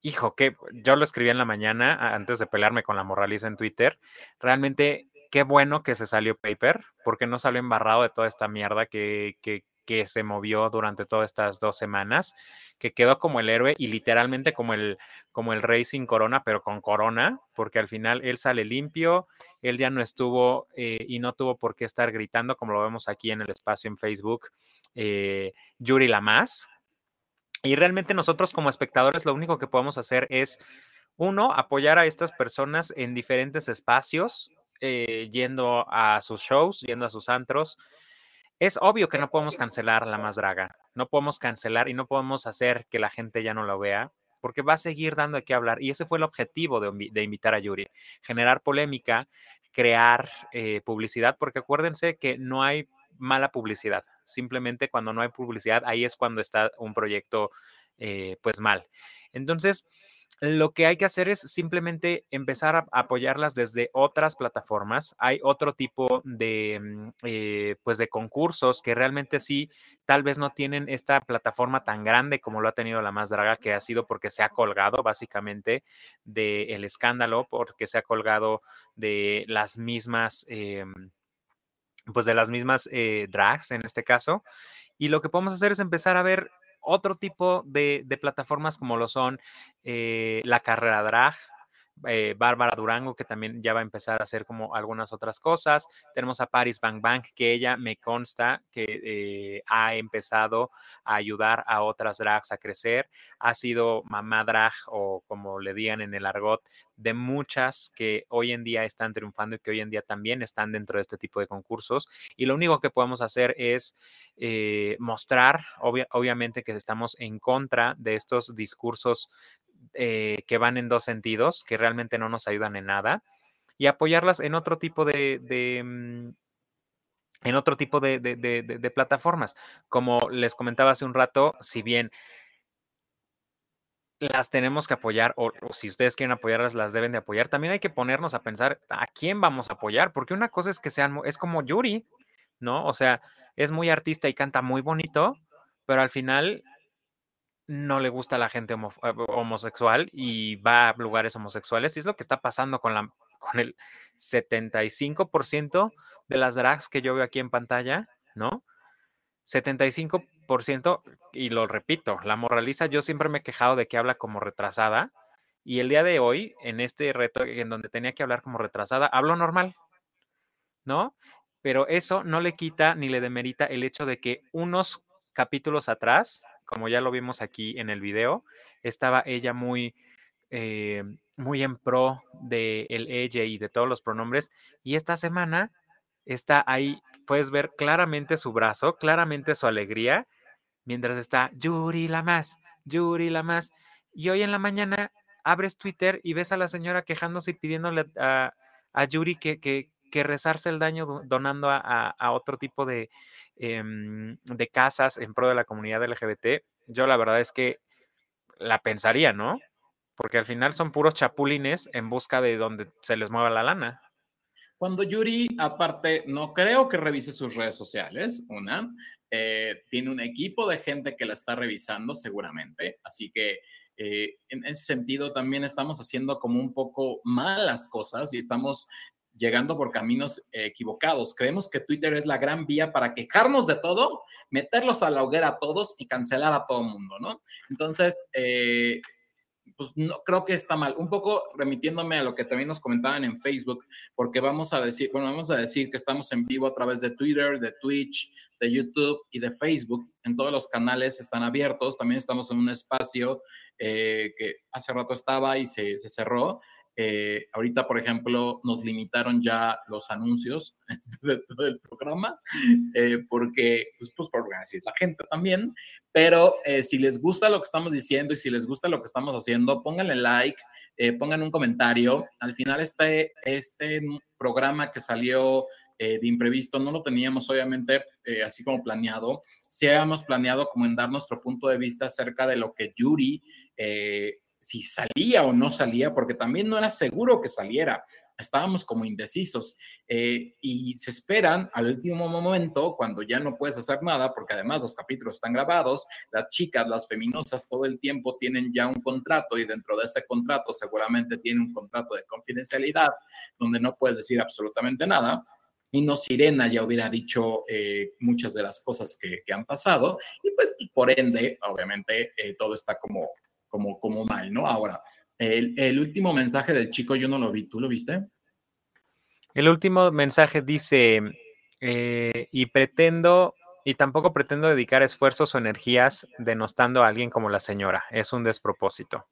hijo, que yo lo escribí en la mañana antes de pelearme con la moraliza en Twitter. Realmente, qué bueno que se salió Paper, porque no salió embarrado de toda esta mierda que, que, que se movió durante todas estas dos semanas, que quedó como el héroe y literalmente como el, como el rey sin corona, pero con corona, porque al final él sale limpio, él ya no estuvo eh, y no tuvo por qué estar gritando, como lo vemos aquí en el espacio en Facebook, eh, Yuri la más. Y realmente nosotros como espectadores lo único que podemos hacer es, uno, apoyar a estas personas en diferentes espacios, eh, yendo a sus shows, yendo a sus antros. Es obvio que no podemos cancelar la más draga, no podemos cancelar y no podemos hacer que la gente ya no lo vea, porque va a seguir dando de qué hablar. Y ese fue el objetivo de invitar a Yuri, generar polémica, crear eh, publicidad, porque acuérdense que no hay mala publicidad. Simplemente cuando no hay publicidad, ahí es cuando está un proyecto eh, pues mal. Entonces, lo que hay que hacer es simplemente empezar a apoyarlas desde otras plataformas. Hay otro tipo de, mm, eh, pues de concursos que realmente sí, tal vez no tienen esta plataforma tan grande como lo ha tenido la más draga, que ha sido porque se ha colgado básicamente del escándalo, porque se ha colgado de las mismas... em, pues de las mismas eh, drags en este caso. Y lo que podemos hacer es empezar a ver otro tipo de, de plataformas como lo son eh, la carrera drag, eh, Bárbara Durango, que también ya va a empezar a hacer como algunas otras cosas. Tenemos a Paris Bang Bang, que ella me consta que eh, ha empezado a ayudar a otras drags a crecer. Ha sido mamá drag o como le digan en el argot, de muchas que hoy en día están triunfando y que hoy en día también están dentro de este tipo de concursos. Y lo único que podemos hacer es eh, mostrar, obvia- obviamente, que estamos en contra de estos discursos eh, que van en dos sentidos, que realmente no nos ayudan en nada, y apoyarlas en otro tipo de, mm, en otro tipo de, plataformas. Como les comentaba hace un rato, si bien las tenemos que apoyar, o, o si ustedes quieren apoyarlas, las deben de apoyar. También hay que ponernos a pensar a quién vamos a apoyar, porque una cosa es que sean, es como Yuri, ¿no? O sea, es muy artista y canta muy bonito, pero al final no le gusta a la gente eh, homosexual y va a lugares homosexuales. Y es lo que está pasando con, la, con el 75% de las drags que yo veo aquí en pantalla, ¿no? 75%, y lo repito, la moraliza, yo siempre me he quejado de que habla como retrasada, y el día de hoy, en este reto en donde tenía que hablar como retrasada, hablo normal, ¿no? Pero eso no le quita ni le demerita el hecho de que unos capítulos atrás, como ya lo vimos aquí en el video, estaba ella muy, eh, muy en pro de el ella y de todos los pronombres, y esta semana está ahí, puedes ver claramente su brazo, claramente su alegría, mientras está Yuri la más, Yuri la más, y hoy en la mañana abres Twitter y ves a la señora quejándose y pidiéndole a, a Yuri que, que, que rezarse el daño do- donando a otro tipo de, em, de casas en pro de la comunidad LGBT. Yo la verdad es que la pensaría, ¿no? Porque al final son puros chapulines en busca de donde se les mueva la lana. Cuando Yuri, aparte, no creo que revise sus redes sociales, una, eh, tiene un equipo de gente que la está revisando seguramente, así que eh, en ese sentido también estamos haciendo como un poco malas cosas y estamos llegando por caminos eh, equivocados. Creemos que Twitter es la gran vía para quejarnos de todo, meterlos a la hoguera a todos y cancelar a todo el mundo, ¿no? Entonces, eh, pues no creo que está mal. Un poco remitiéndome a lo que también nos comentaban en Facebook, porque vamos a decir, bueno, vamos a decir que estamos en vivo a través de Twitter, de Twitch, de YouTube y de Facebook. En todos los canales están abiertos. También estamos en un espacio eh, que hace rato estaba y se, se cerró. Eh, ahorita, por ejemplo, nos limitaron ya los anuncios de todo el programa, eh, porque, pues, pues, así es la gente también. Pero eh, si les gusta lo que estamos diciendo y si les gusta lo que estamos haciendo, pónganle like, pongan un comentario. Al final, este, este programa que salió de imprevisto no lo teníamos, obviamente, así como planeado. Sí habíamos planeado como en dar nuestro punto de vista acerca de lo que Yuri, si salía o no salía, porque también no era seguro que saliera estábamos como indecisos eh, y se esperan al último momento cuando ya no puedes hacer nada porque además los capítulos están grabados, las chicas, las feminosas todo el tiempo tienen ya un contrato y dentro de ese contrato seguramente tiene un contrato de confidencialidad donde no puedes decir absolutamente nada. Y no Sirena ya hubiera dicho eh, muchas de las cosas que, que, han pasado y pues por ende, obviamente, eh, todo está como, como, como mal, ¿no? Ahora, el, el, último mensaje del chico yo no lo vi, ¿tú lo viste? El último mensaje dice, eh, y pretendo, y tampoco pretendo dedicar esfuerzos o energías denostando a alguien como la señora. Es un despropósito.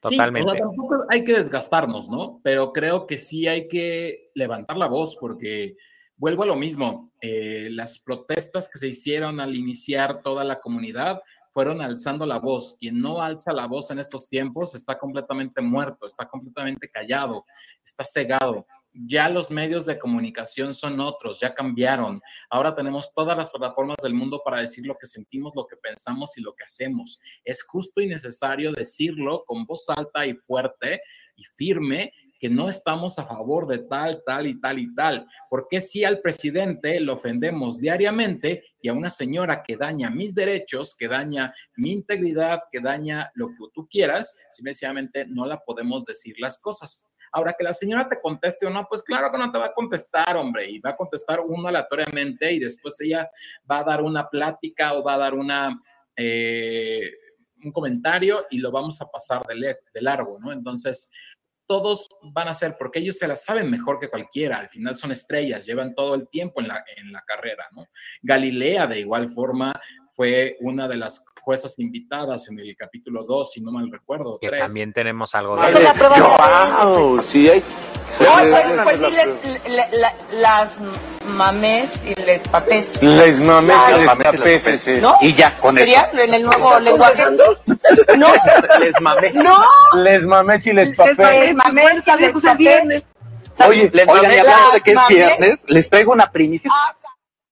Totalmente. Sí, o sea, tampoco hay que desgastarnos, ¿no? Pero creo que sí hay que levantar la voz porque vuelvo a lo mismo. Eh, las protestas que se hicieron al iniciar toda la comunidad fueron alzando la voz. Quien no alza la voz en estos tiempos está completamente muerto, está completamente callado, está cegado. Ya los medios de comunicación son otros, ya cambiaron. Ahora tenemos todas las plataformas del mundo para decir lo que sentimos, lo que pensamos y lo que hacemos. Es justo y necesario decirlo con voz alta y fuerte y firme que no estamos a favor de tal, tal y tal y tal. Porque si al presidente lo ofendemos diariamente y a una señora que daña mis derechos, que daña mi integridad, que daña lo que tú quieras, simplemente no la podemos decir las cosas. Ahora, que la señora te conteste o no, pues claro que no te va a contestar, hombre, y va a contestar uno aleatoriamente y después ella va a dar una plática o va a dar una, eh, un comentario y lo vamos a pasar de, de largo, ¿no? Entonces, todos van a ser, porque ellos se la saben mejor que cualquiera, al final son estrellas, llevan todo el tiempo en la, en la carrera, ¿no? Galilea, de igual forma, fue una de las juezas invitadas en el capítulo 2, si no mal recuerdo. Que 3. también tenemos algo de de ¡Wow! Sí, hay... No, pues, pues dile le, le, las mames y les papés. Les mames y les papés, sí. ¿No? Y ya, con ¿Sería eso. en el nuevo lenguaje? No. Les mames. No. Les mames y les papés. Les mames y les papés. Oye, oigan, y hablando de que es viernes, les traigo una primicia. Ah,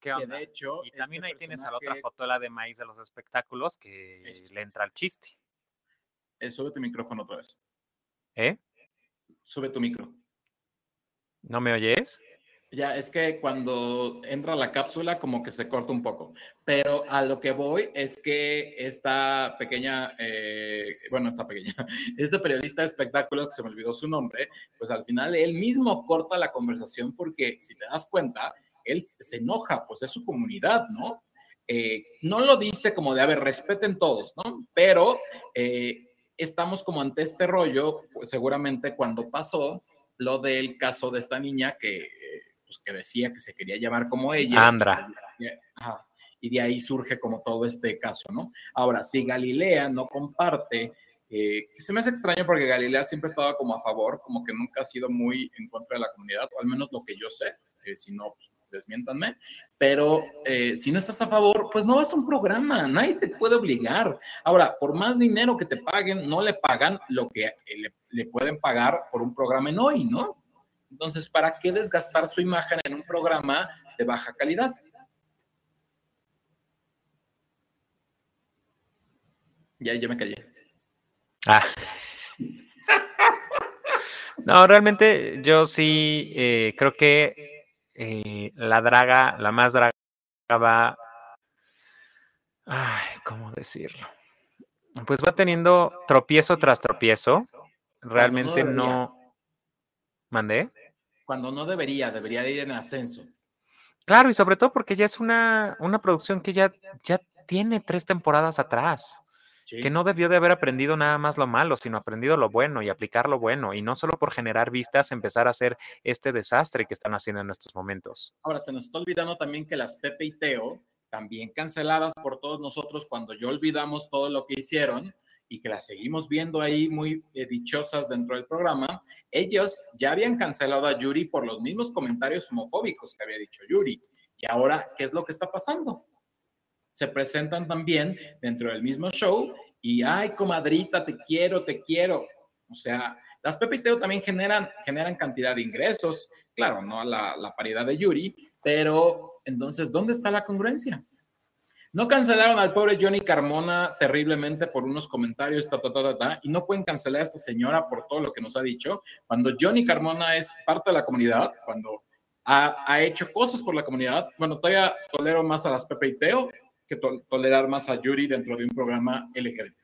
¿Qué onda? de hecho, y también este ahí tienes a la otra fotola de maíz de los espectáculos que Este. le entra al chiste. Eh, sube tu micrófono otra vez. ¿Eh? Sube tu micro. ¿No me oyes? Ya, es que cuando entra la cápsula como que se corta un poco, pero a lo que voy es que esta pequeña, eh, bueno, esta pequeña, <laughs> este periodista de espectáculo, que se me olvidó su nombre, pues al final él mismo corta la conversación porque si te das cuenta, él se enoja, pues es su comunidad, ¿no? Eh, no lo dice como de, a ver, respeten todos, ¿no? Pero eh, estamos como ante este rollo, pues seguramente cuando pasó lo del caso de esta niña que pues, que decía que se quería llamar como ella. Andra. y de ahí surge como todo este caso, ¿no? Ahora, si Galilea no comparte, eh, que se me hace extraño porque Galilea siempre estaba como a favor, como que nunca ha sido muy en contra de la comunidad, o al menos lo que yo sé, eh, si no, pues, desmiéntanme, pero eh, si no estás a favor, pues no vas a un programa, nadie te puede obligar. Ahora, por más dinero que te paguen, no le pagan lo que le, le pueden pagar por un programa en hoy, ¿no? Entonces, ¿para qué desgastar su imagen en un programa de baja calidad? Ya, ya me callé. Ah. <laughs> No, realmente yo sí eh, creo que eh, la draga, la más draga va. Ay, ¿cómo decirlo? Pues va teniendo tropiezo tras tropiezo. Realmente no. ¿Mandé? Cuando no debería, debería ir en ascenso. Claro, y sobre todo porque ya es una, una producción que ya, ya tiene tres temporadas atrás. Que no debió de haber aprendido nada más lo malo, sino aprendido lo bueno y aplicar lo bueno. Y no solo por generar vistas, empezar a hacer este desastre que están haciendo en estos momentos. Ahora, se nos está olvidando también que las Pepe y Teo, también canceladas por todos nosotros cuando ya olvidamos todo lo que hicieron, y que las seguimos viendo ahí muy eh, dichosas dentro del programa, ellos ya habían cancelado a Yuri por los mismos comentarios homofóbicos que había dicho Yuri. Y ahora, ¿qué es lo que está pasando? Se presentan también dentro del mismo show y, ay, comadrita, te quiero, te quiero. O sea, las Pepiteo también generan, generan cantidad de ingresos, claro, no la, la paridad de Yuri, pero entonces, ¿dónde está la congruencia? No cancelaron al pobre Johnny Carmona terriblemente por unos comentarios, ta, ta, ta, ta, y no pueden cancelar a esta señora por todo lo que nos ha dicho, cuando Johnny Carmona es parte de la comunidad, cuando ha, hecho cosas por la comunidad. Bueno, todavía tolero más a las Pepe y Teo que tolerar más a Yuri dentro de un programa LGBT.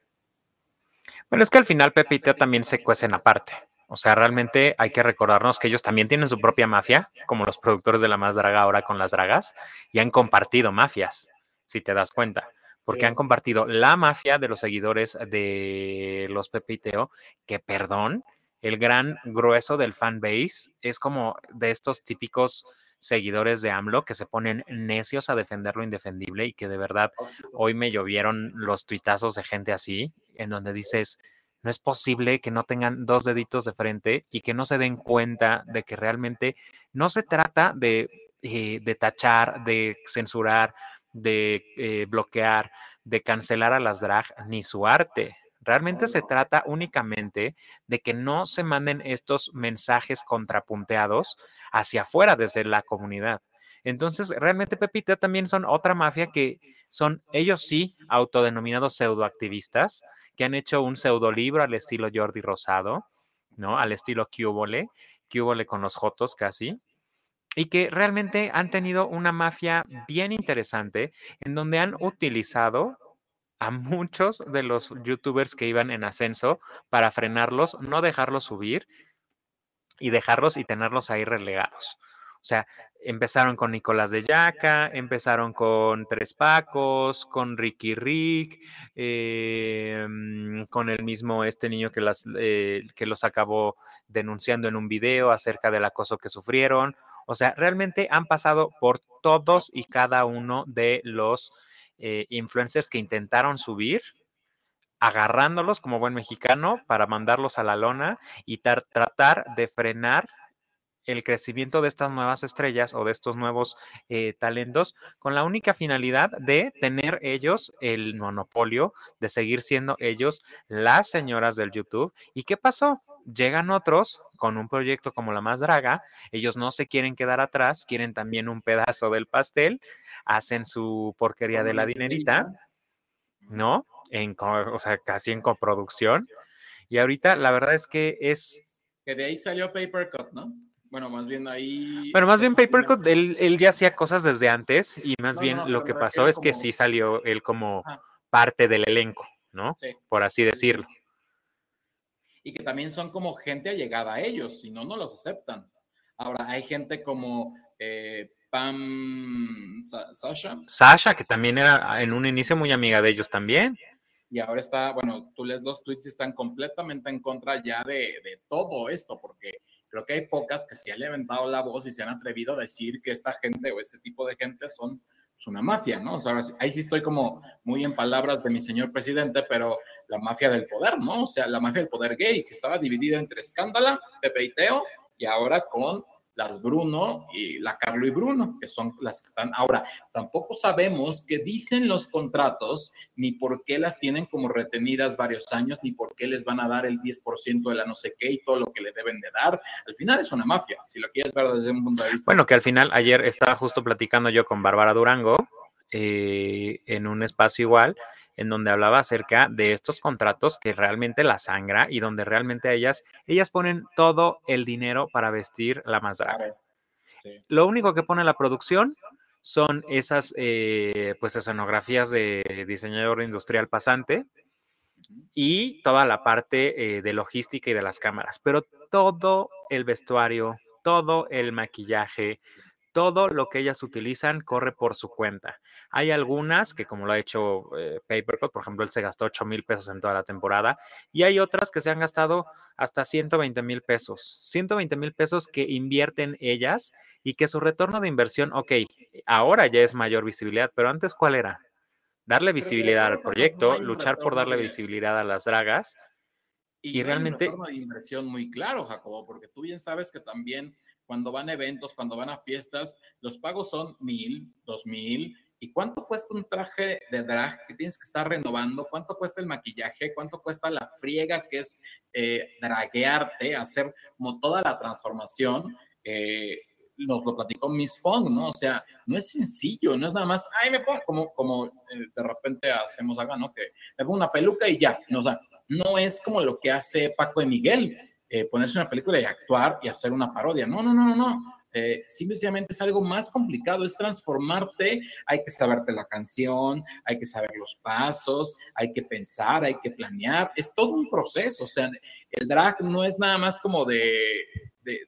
Bueno, es que al final Pepe y Teo también se cuecen aparte. O sea, realmente hay que recordarnos que ellos también tienen su propia mafia, como los productores de La Más Draga ahora con las dragas, y han compartido mafias si te das cuenta, porque han compartido la mafia de los seguidores de los Pepiteo, que perdón, el gran grueso del fan base es como de estos típicos seguidores de AMLO que se ponen necios a defender lo indefendible y que de verdad hoy me llovieron los tuitazos de gente así, en donde dices, no es posible que no tengan dos deditos de frente y que no se den cuenta de que realmente no se trata de, eh, de tachar, de censurar, de eh, bloquear, de cancelar a las drag ni su arte. Realmente se trata únicamente de que no se manden estos mensajes contrapunteados hacia afuera desde la comunidad. Entonces, realmente Pepita también son otra mafia que son ellos sí autodenominados pseudoactivistas, que han hecho un pseudolibro al estilo Jordi Rosado, ¿no? Al estilo Cubole, Cubole con los Jotos casi, y que realmente han tenido una mafia bien interesante en donde han utilizado a muchos de los youtubers que iban en ascenso para frenarlos, no dejarlos subir y dejarlos y tenerlos ahí relegados. O sea, empezaron con Nicolás de Yaca, empezaron con Tres Pacos, con Ricky Rick, em, con el mismo este niño que, las, eh, que los acabó denunciando en un video acerca del acoso que sufrieron. O sea, realmente han pasado por todos y cada uno de los eh, influencers que intentaron subir, agarrándolos como buen mexicano para mandarlos a la lona y tratar de frenar el crecimiento de estas nuevas estrellas o de estos nuevos eh, talentos con la única finalidad de tener ellos el monopolio, de seguir siendo ellos las señoras del YouTube. ¿Y qué pasó? Llegan otros con un proyecto como La Más Draga, ellos no se quieren quedar atrás, quieren también un pedazo del pastel, hacen su porquería de la dinerita, ¿no? En, o sea, casi en coproducción Y ahorita la verdad es que es... Que de ahí salió Papercut, ¿no? Bueno, más bien ahí... Bueno, más bien Papercut, él, él ya hacía cosas desde antes y más No, bien no, lo que pasó es que sí salió él como Ajá. parte del elenco, ¿no? Sí. Por así decirlo. y que también son como gente allegada a ellos, si no, no los aceptan. Ahora, hay gente como eh, Pam Sa- Sasha, Sasha, que también era en un inicio muy amiga de ellos también. y ahora está, bueno, tú lees los tweets y están completamente en contra ya de, de todo esto, porque creo que hay pocas que se han levantado la voz y se han atrevido a decir que esta gente o este tipo de gente son pues, una mafia, ¿no? O sea, ahí sí estoy como muy en palabras de mi señor presidente, pero la mafia del poder, ¿no? O sea, la mafia del poder gay, que estaba dividida entre Escándala, Pepe y Teo, y ahora con las Bruno y la Carlo y Bruno, que son las que están ahora. Tampoco sabemos qué dicen los contratos, ni por qué las tienen como retenidas varios años, ni por qué les van a dar el 10% de la no sé qué y todo lo que le deben de dar. Al final es una mafia, si lo quieres ver desde un punto de vista. Bueno, que al final ayer estaba justo platicando yo con Bárbara Durango eh, en un espacio igual, en donde hablaba acerca de estos contratos que realmente la sangra y donde realmente ellas, ellas ponen todo el dinero para vestir la más draga. Lo único que pone la producción son esas eh, pues escenografías de diseñador industrial pasante y toda la parte eh, de logística y de las cámaras, pero todo el vestuario, todo el maquillaje, todo lo que ellas utilizan corre por su cuenta. Hay algunas que, como lo ha hecho eh, Papercut, por ejemplo, él se gastó 8 mil pesos en toda la temporada, y hay otras que se han gastado hasta 120 mil pesos. 120 mil pesos que invierten ellas y que su retorno de inversión, ok, ahora ya es mayor visibilidad, pero antes, ¿cuál era? Darle visibilidad al proyecto, luchar por darle visibilidad a las dragas. Y, Y realmente- retorno de inversión muy claro, Jacobo, porque tú bien sabes que también cuando van a eventos, cuando van a fiestas, los pagos son mil, dos mil. ¿Y cuánto cuesta un traje de drag que tienes que estar renovando? ¿Cuánto cuesta el maquillaje? ¿Cuánto cuesta la friega que es eh, draguearte, hacer como toda la transformación? Eh, nos lo platicó Miss Fong, ¿no? O sea, no es sencillo, no es nada más, ay, me pongo, como, eh, de repente hacemos acá, ¿no? Que me pongo una peluca y ya, no, o sea, no es como lo que hace Paco de Miguel, eh, ponerse una película y actuar y hacer una parodia. No, no, no, no, no. Eh, simplemente es algo más complicado, es transformarte, hay que saberte la canción, hay que saber los pasos, hay que pensar, hay que planear, es todo un proceso, o sea, el drag no es nada más como de,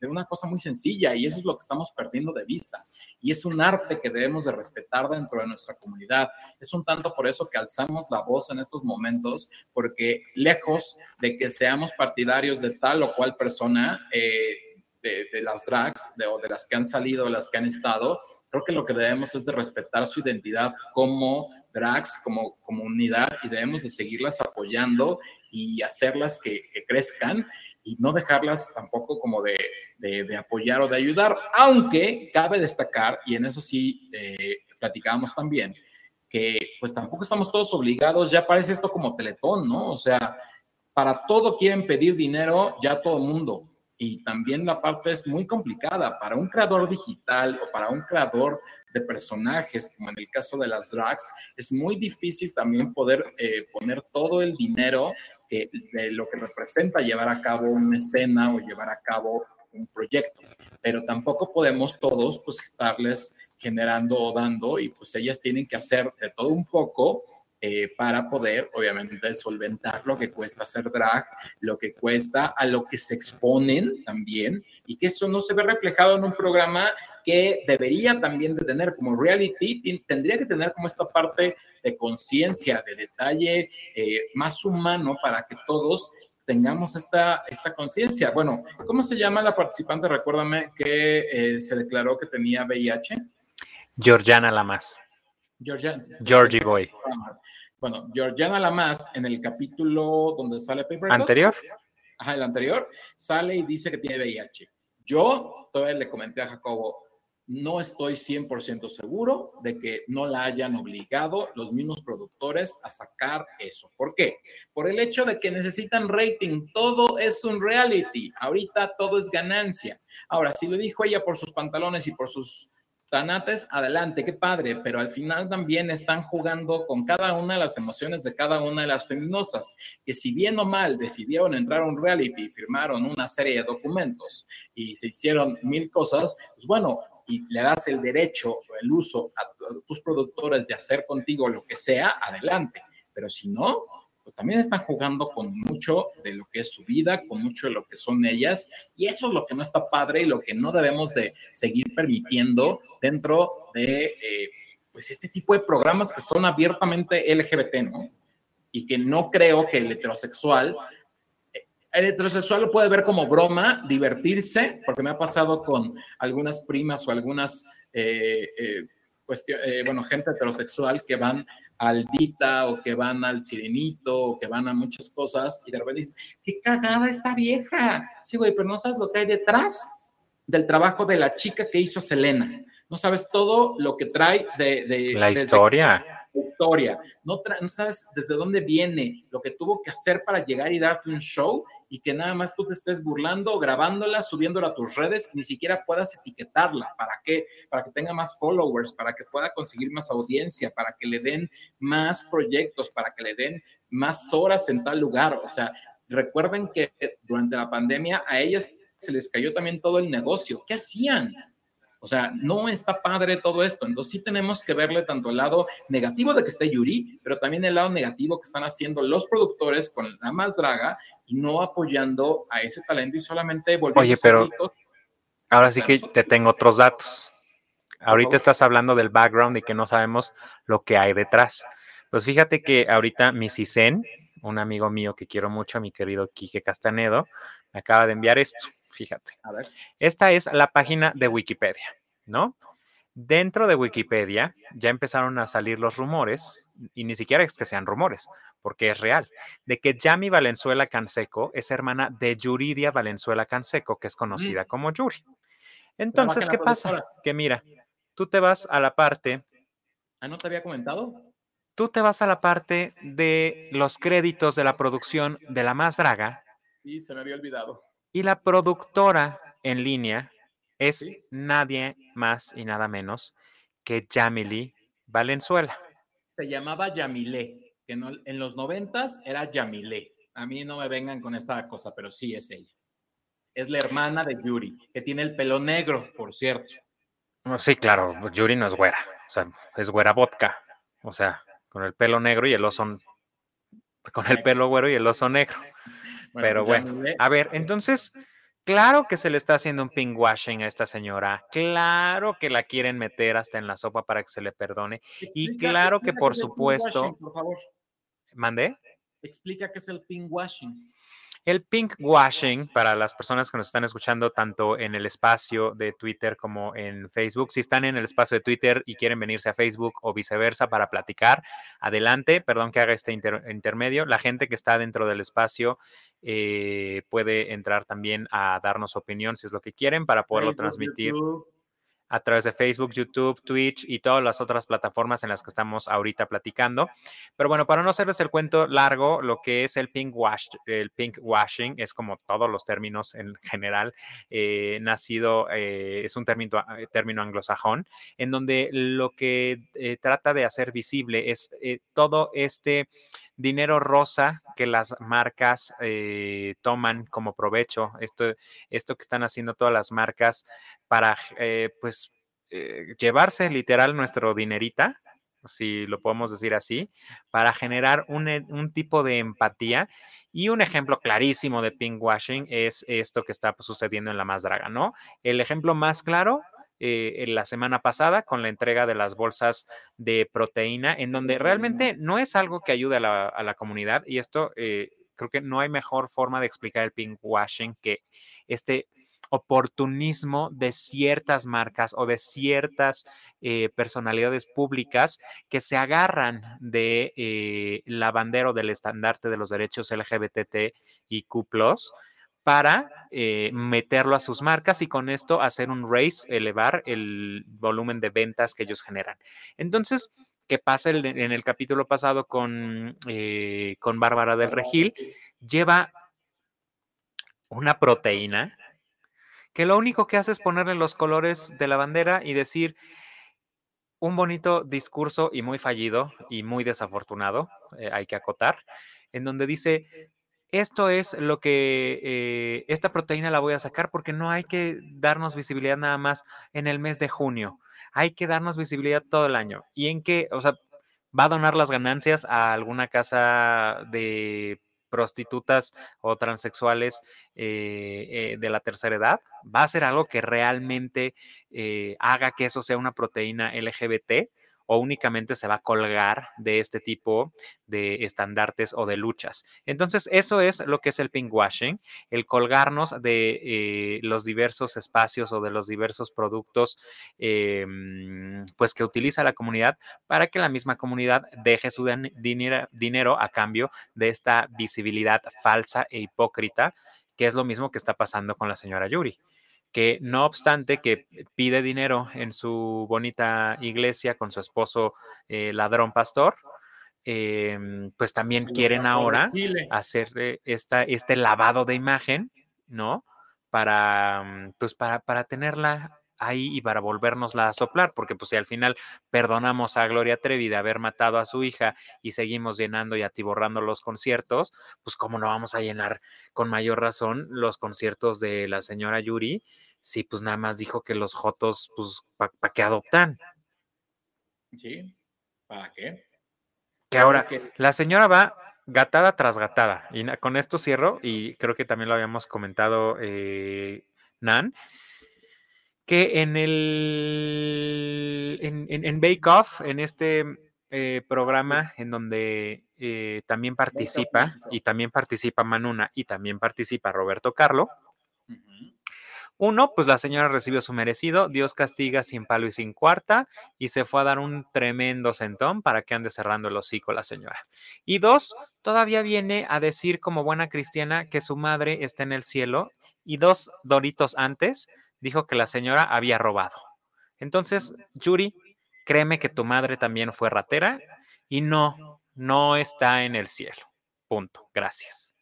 una cosa muy sencilla y eso es lo que estamos perdiendo de vista y es un arte que debemos de respetar dentro de nuestra comunidad. Es un tanto por eso que alzamos la voz en estos momentos, porque lejos de que seamos partidarios de tal o cual persona, eh, de, las drags de, o de las que han salido, las que han estado, creo que lo que debemos es de respetar su identidad como drags, como comunidad y debemos de seguirlas apoyando y hacerlas que, crezcan y no dejarlas tampoco como de, de, apoyar o de ayudar, aunque cabe destacar, y en eso sí eh, platicábamos también, que pues tampoco estamos todos obligados, ya parece esto como teletón, ¿no? O sea, para todo quieren pedir dinero ya todo mundo. Y también la parte es muy complicada para un creador digital o para un creador de personajes, como en el caso de las drags, es muy difícil también poder eh, poner todo el dinero que, de lo que representa llevar a cabo una escena o llevar a cabo un proyecto. Pero tampoco podemos todos pues estarles generando o dando y pues ellas tienen que hacer de todo un poco eh, para poder obviamente solventar lo que cuesta hacer drag, lo que cuesta a lo que se exponen también y que eso no se ve reflejado en un programa que debería también de tener como reality, tendría que tener como esta parte de conciencia, de detalle eh, más humano para que todos tengamos esta, esta conciencia. Bueno, ¿cómo se llama la participante? Recuérdame que eh, se declaró que tenía VIH. Georgiana Lamas. Georgia- Georgie Boy. Bueno, Georgiana Lamas, en el capítulo donde sale Paper ¿Anterior? Ajá, el anterior, sale y dice que tiene VIH. Yo todavía le comenté a Jacobo, no estoy 100% seguro de que no la hayan obligado los mismos productores a sacar eso. ¿Por qué? Por el hecho de que necesitan rating. Todo es un reality. Ahorita todo es ganancia. Ahora, si lo dijo ella por sus pantalones y por sus tanates, adelante, qué padre, pero al final también están jugando con cada una de las emociones de cada una de las feminosas, que si bien o mal decidieron entrar a un reality firmaron una serie de documentos y se hicieron mil cosas, pues bueno, y le das el derecho o el uso a tus productores de hacer contigo lo que sea, adelante. Pero si no, pues también están jugando con mucho de lo que es su vida, con mucho de lo que son ellas, y eso es lo que no está padre y lo que no debemos de seguir permitiendo dentro de eh, pues este tipo de programas que son abiertamente LGBT, ¿no? Y que no creo que el heterosexual, el heterosexual lo puede ver como broma, divertirse, porque me ha pasado con algunas primas o algunas, eh, eh, eh bueno, gente heterosexual que van al Dita o que van al Sirenito o que van a muchas cosas y de repente dicen, qué cagada esta vieja. Sí, güey, pero no sabes lo que hay detrás del trabajo de la chica que hizo Selena. No sabes todo lo que trae de... la historia. historia. No, no sabes desde dónde viene, lo que tuvo que hacer para llegar y darte un show y que nada más tú te estés burlando, grabándola, subiéndola a tus redes, ni siquiera puedas etiquetarla. ¿Para qué? Para que tenga más followers, para que pueda conseguir más audiencia, para que le den más proyectos, para que le den más horas en tal lugar. O sea, recuerden que durante la pandemia a ellas se les cayó también todo el negocio. ¿Qué hacían? O sea, no está padre todo esto. Entonces sí tenemos que verle tanto el lado negativo de que esté Yuri, pero también el lado negativo que están haciendo los productores con la más draga y no apoyando a ese talento y solamente volviendo Oye, pero ahora sí que te tengo otros datos. Ahorita estás hablando del background y que no sabemos lo que hay detrás. Pues fíjate que ahorita mi Cisen, un amigo mío que quiero mucho, mi querido Quique Castanedo, me acaba de enviar esto. Fíjate. A ver. Esta es la página de Wikipedia, ¿no? Dentro de Wikipedia ya empezaron a salir los rumores, y ni siquiera es que sean rumores, porque es real, de que Yami Valenzuela Canseco es hermana de Yuridia Valenzuela Canseco, que es conocida mm. como Yuri. Entonces, ¿qué pasa? Que mira, tú te vas a la parte. Ah, ¿no te había comentado? Tú te vas a la parte de los créditos de la producción de La Más Draga. Sí, se me había olvidado. Y la productora en línea es nadie más y nada menos que Yamili Valenzuela. Se llamaba Yamile, que en los noventas era Yamile. A mí no me vengan con esta cosa, pero sí es ella. Es la hermana de Yuri, que tiene el pelo negro, por cierto. Sí, claro, Yuri no es güera, o sea, es güera vodka, o sea, con el pelo negro y el oso, con el pelo güero y el oso negro. Pero pues bueno, a ver, entonces, claro que se le está haciendo un pink washing a esta señora, claro que la quieren meter hasta en la sopa para que se le perdone, y claro que por supuesto... por favor. ¿Mandé? Explica qué es el pink washing. El pink washing, para las personas que nos están escuchando tanto en el espacio de Twitter como en Facebook, si están en el espacio de Twitter y quieren venirse a Facebook o viceversa para platicar, adelante, perdón que haga este intermedio. La gente que está dentro del espacio eh, puede entrar también a darnos opinión si es lo que quieren para poderlo transmitir a través de Facebook, YouTube, Twitch y todas las otras plataformas en las que estamos ahorita platicando. Pero bueno, para no hacerles el cuento largo, lo que es el pink, wash, el pink washing es como todos los términos en general, eh, nacido, eh, es un término, eh, término anglosajón, en donde lo que trata de hacer visible es todo este dinero rosa que las marcas eh, toman como provecho, esto, esto que están haciendo todas las marcas para, eh, pues, eh, llevarse literal nuestro dinerita, si lo podemos decir así, para generar un, un, tipo de empatía. Y un ejemplo clarísimo de pink washing es esto que está sucediendo en la más draga, ¿no? El ejemplo más claro eh, en la semana pasada con la entrega de las bolsas de proteína, en donde realmente no es algo que ayude a la, comunidad y esto eh, creo que no hay mejor forma de explicar el pink washing que este oportunismo de ciertas marcas o de ciertas eh, personalidades públicas que se agarran de la bandera o del estandarte de los derechos LGBT y Q para eh, meterlo a sus marcas y con esto hacer un raise, elevar el volumen de ventas que ellos generan. Entonces, ¿qué pasa en el capítulo pasado con, eh, con Bárbara del Regil? Lleva una proteína que lo único que hace es ponerle los colores de la bandera y decir, un bonito discurso y muy fallido y muy desafortunado, eh, hay que acotar, en donde dice, esto es lo que, eh, esta proteína la voy a sacar porque no hay que darnos visibilidad nada más en el mes de junio, hay que darnos visibilidad todo el año. ¿Y en qué? O sea, va a donar las ganancias a alguna casa de prostitutas o transexuales eh, eh, de la tercera edad. Va a ser algo que realmente haga que eso sea una proteína LGBT o únicamente se va a colgar de este tipo de estandartes o de luchas. Entonces, eso es lo que es el pinkwashing, el colgarnos de eh, los diversos espacios o de los diversos productos em, pues que utiliza la comunidad para que la misma comunidad deje su dinero, dinero a cambio de esta visibilidad falsa e hipócrita, que es lo mismo que está pasando con la señora Yuri que no obstante que pide dinero en su bonita iglesia con su esposo eh, ladrón pastor, em, pues también quieren ahora hacer esta, este lavado de imagen, ¿no? Para, mm, pues para, para tenerla ahí y para volvernosla a soplar, porque pues si al final perdonamos a Gloria Trevi de haber matado a su hija y seguimos llenando y atiborrando los conciertos, pues cómo no vamos a llenar con mayor razón los conciertos de la señora Yuri, si pues nada más dijo que los jotos, pues, ¿para pa qué adoptan? Sí, ¿para qué? Que ahora, la señora va gatada tras gatada, y con esto cierro, y creo que también lo habíamos comentado, eh, Nan, que en el en, Bake Off, en este eh, programa en donde eh, también participa y también participa Manuna y también participa Roberto Carlo. Uno, pues la señora recibió su merecido, Dios castiga sin palo y sin cuarta, y se fue a dar un tremendo sentón para que ande cerrando el hocico la señora. Y dos, todavía viene a decir como buena cristiana que su madre está en el cielo, y dos doritos antes dijo que la señora había robado. Entonces, Yuri, créeme que tu madre también fue ratera y no, no está en el cielo. Punto. Gracias.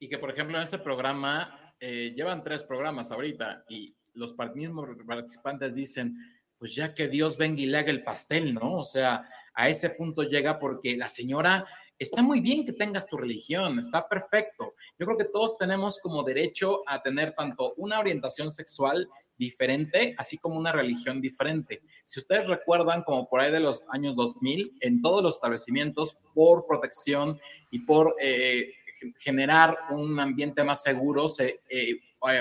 Y que, por ejemplo, en ese programa, eh, llevan tres programas ahorita y los mismos participantes dicen, pues ya que Dios venga y le haga el pastel, ¿no? O sea, a ese punto llega porque la señora está muy bien que tengas tu religión, está perfecto. Yo creo que todos tenemos como derecho a tener tanto una orientación sexual diferente, así como una religión diferente. Si ustedes recuerdan, como por ahí de los años 2000, en todos los establecimientos, por protección y por eh, generar un ambiente más seguro, se eh,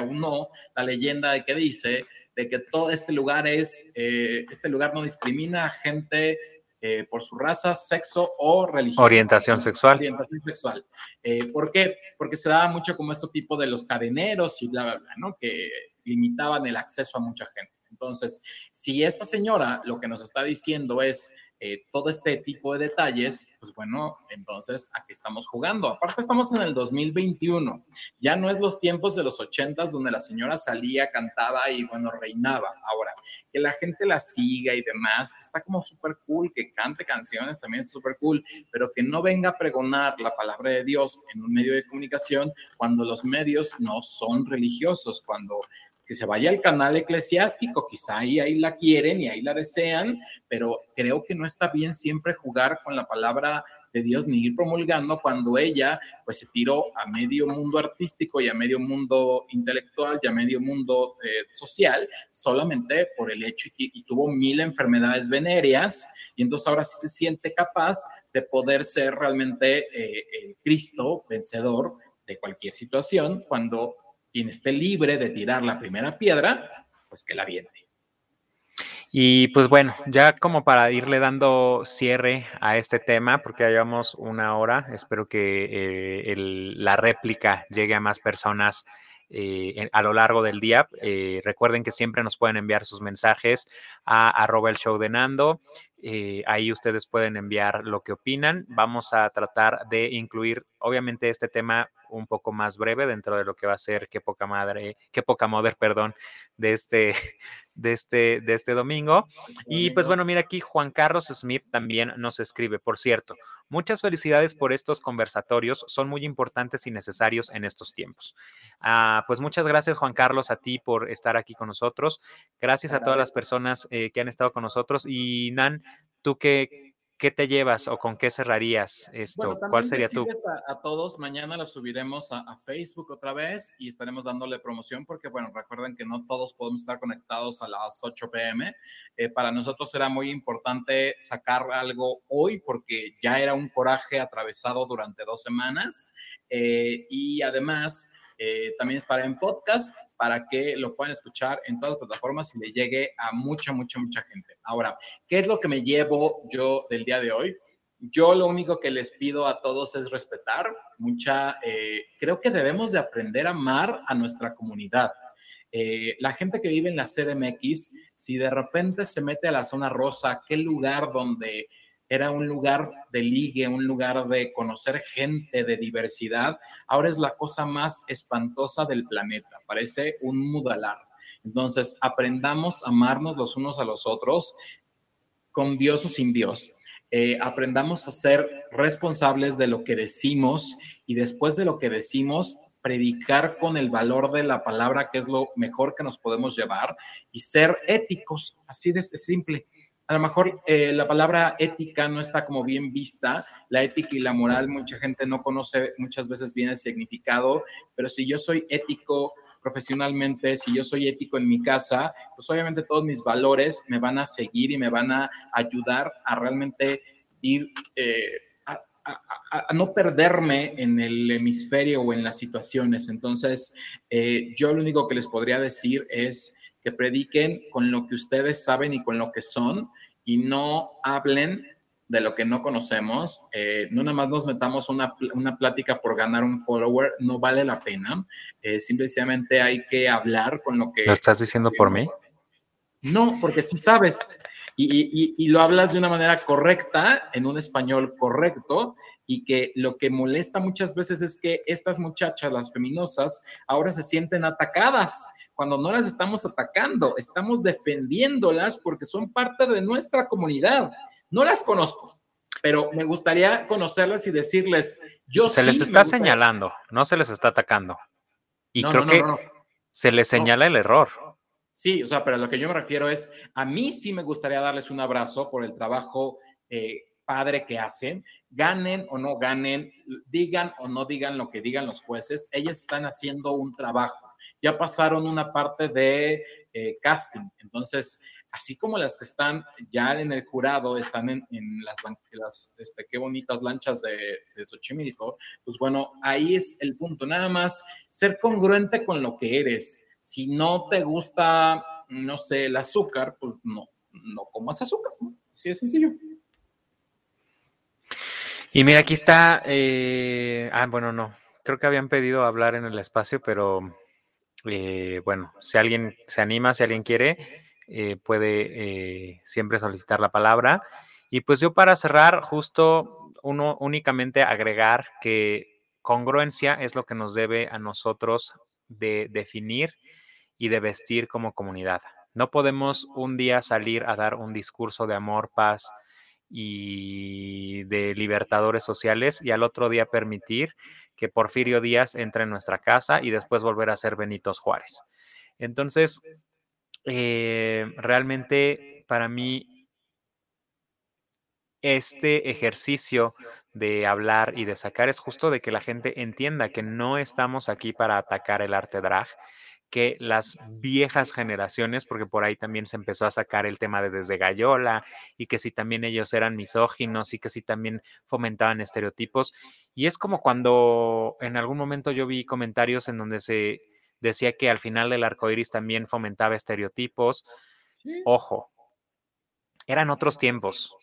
uno la leyenda de que dice de que todo este lugar es, eh, este lugar no discrimina a gente eh, por su raza, sexo o religión. Orientación sexual. Orientación sexual. Eh, ¿Por qué? Porque se daba mucho como este tipo de los cadeneros y bla, bla, bla, ¿no? Que limitaban el acceso a mucha gente. Entonces, si esta señora lo que nos está diciendo es eh, todo este tipo de detalles, pues bueno, entonces aquí estamos jugando. Aparte estamos en el 2021, ya no es los tiempos de los 80 donde la señora salía, cantaba y bueno, reinaba. Ahora, que la gente la siga y demás, está como súper cool, que cante canciones también es súper cool, pero que no venga a pregonar la palabra de Dios en un medio de comunicación cuando los medios no son religiosos, cuando que se vaya al canal eclesiástico, quizá ahí, ahí la quieren y ahí la desean, pero creo que no está bien siempre jugar con la palabra de Dios ni ir promulgando cuando ella pues se tiró a medio mundo artístico y a medio mundo intelectual y a medio mundo eh, social solamente por el hecho y, tuvo mil enfermedades venéreas y entonces ahora sí se siente capaz de poder ser realmente eh, el Cristo vencedor de cualquier situación cuando quien esté libre de tirar la primera piedra, pues que la viente. Y pues bueno, ya como para irle dando cierre a este tema, porque ya llevamos una hora, espero que eh, la réplica llegue a más personas eh, a lo largo del día. Eh, recuerden que siempre nos pueden enviar sus mensajes a arroba el show de Nando. ahí ustedes pueden enviar lo que opinan. Vamos a tratar de incluir obviamente este tema un poco más breve dentro de lo que va a ser qué poca madre, qué poca mother, perdón, de este, <laughs> de este, de este domingo. Y pues bueno, mira aquí Juan Carlos Smith también nos escribe, por cierto, muchas felicidades por estos conversatorios, son muy importantes y necesarios en estos tiempos. Ah, pues muchas gracias Juan Carlos a ti por estar aquí con nosotros, gracias a todas las personas eh, que han estado con nosotros y Nan, tú qué, ¿Qué te llevas o con qué cerrarías esto? ¿Cuál sería tu...? A, a, todos, mañana lo subiremos a, a, Facebook otra vez y estaremos dándole promoción porque, bueno, recuerden que no todos podemos estar conectados a las 8 pm. Eh, para nosotros era muy importante sacar algo hoy porque ya era un coraje atravesado durante dos semanas eh, y además eh, también estará en podcast para que lo puedan escuchar en todas las plataformas y le llegue a mucha, mucha, mucha gente. Ahora, ¿qué es lo que me llevo yo del día de hoy? Yo lo único que les pido a todos es respetar mucha, eh, creo que debemos de aprender a amar a nuestra comunidad. Eh, la gente que vive en la CDMX, si de repente se mete a la zona rosa, aquel lugar donde era un lugar de ligue, un lugar de conocer gente, de diversidad. Ahora es la cosa más espantosa del planeta, parece un mudalar. Entonces, aprendamos a amarnos los unos a los otros, con Dios o sin Dios. Eh, aprendamos a ser responsables de lo que decimos y después de lo que decimos, predicar con el valor de la palabra, que es lo mejor que nos podemos llevar, y ser éticos, así de simple a lo mejor eh, la palabra ética no está como bien vista, la ética y la moral mucha gente no conoce muchas veces bien el significado, pero si yo soy ético profesionalmente, si yo soy ético en mi casa, pues obviamente todos mis valores me van a seguir y me van a ayudar a realmente ir eh, a, no perderme en el hemisferio o en las situaciones. Entonces, eh, yo lo único que les podría decir es que prediquen con lo que ustedes saben y con lo que son y no hablen de lo que no conocemos. Eh, no nada más nos metamos una, una, plática por ganar un follower, no vale la pena. Eh, simplemente hay que hablar con lo que... ¿Lo estás diciendo por mí? No, porque sí sabes. Y, y, y, lo hablas de una manera correcta, en un español correcto, y que lo que molesta muchas veces es que estas muchachas, las feminosas, ahora se sienten atacadas cuando no las estamos atacando, estamos defendiéndolas porque son parte de nuestra comunidad. No las conozco, pero me gustaría conocerlas y decirles, yo se les está señalando, no se les está atacando. Y creo que se les señala el error. Sí, o sea, pero lo que yo me refiero es, a mí sí me gustaría darles un abrazo por el trabajo eh, padre que hacen, ganen o no ganen, digan o no digan lo que digan los jueces, ellas están haciendo un trabajo. Ya pasaron una parte de eh, casting. Entonces, así como las que están ya en el jurado, están en, las, las este, qué bonitas lanchas de, de Xochimilco, pues bueno, ahí es el punto. Nada más ser congruente con lo que eres. Si no te gusta, no sé, el azúcar, pues no, no comas azúcar. Así de sencillo. Y mira, aquí está. Eh, ah, bueno, no. Creo que habían pedido hablar en el espacio, pero eh, bueno, si alguien se anima, si alguien quiere, eh, puede siempre solicitar la palabra. Y pues yo para cerrar, justo uno únicamente agregar que congruencia es lo que nos debe a nosotros de definir y de vestir como comunidad. No podemos un día salir a dar un discurso de amor, paz, y de libertadores sociales y al otro día permitir que Porfirio Díaz entre en nuestra casa y después volver a ser Benitos Juárez. Entonces, eh, realmente para mí este ejercicio de hablar y de sacar es justo de que la gente entienda que no estamos aquí para atacar el arte drag, que las viejas generaciones, porque por ahí también se empezó a sacar el tema de desde Gallola y que si también ellos eran misóginos y que si también fomentaban estereotipos. Y es como cuando en algún momento yo vi comentarios en donde se decía que al final del arco iris también fomentaba estereotipos. Ojo, eran otros tiempos.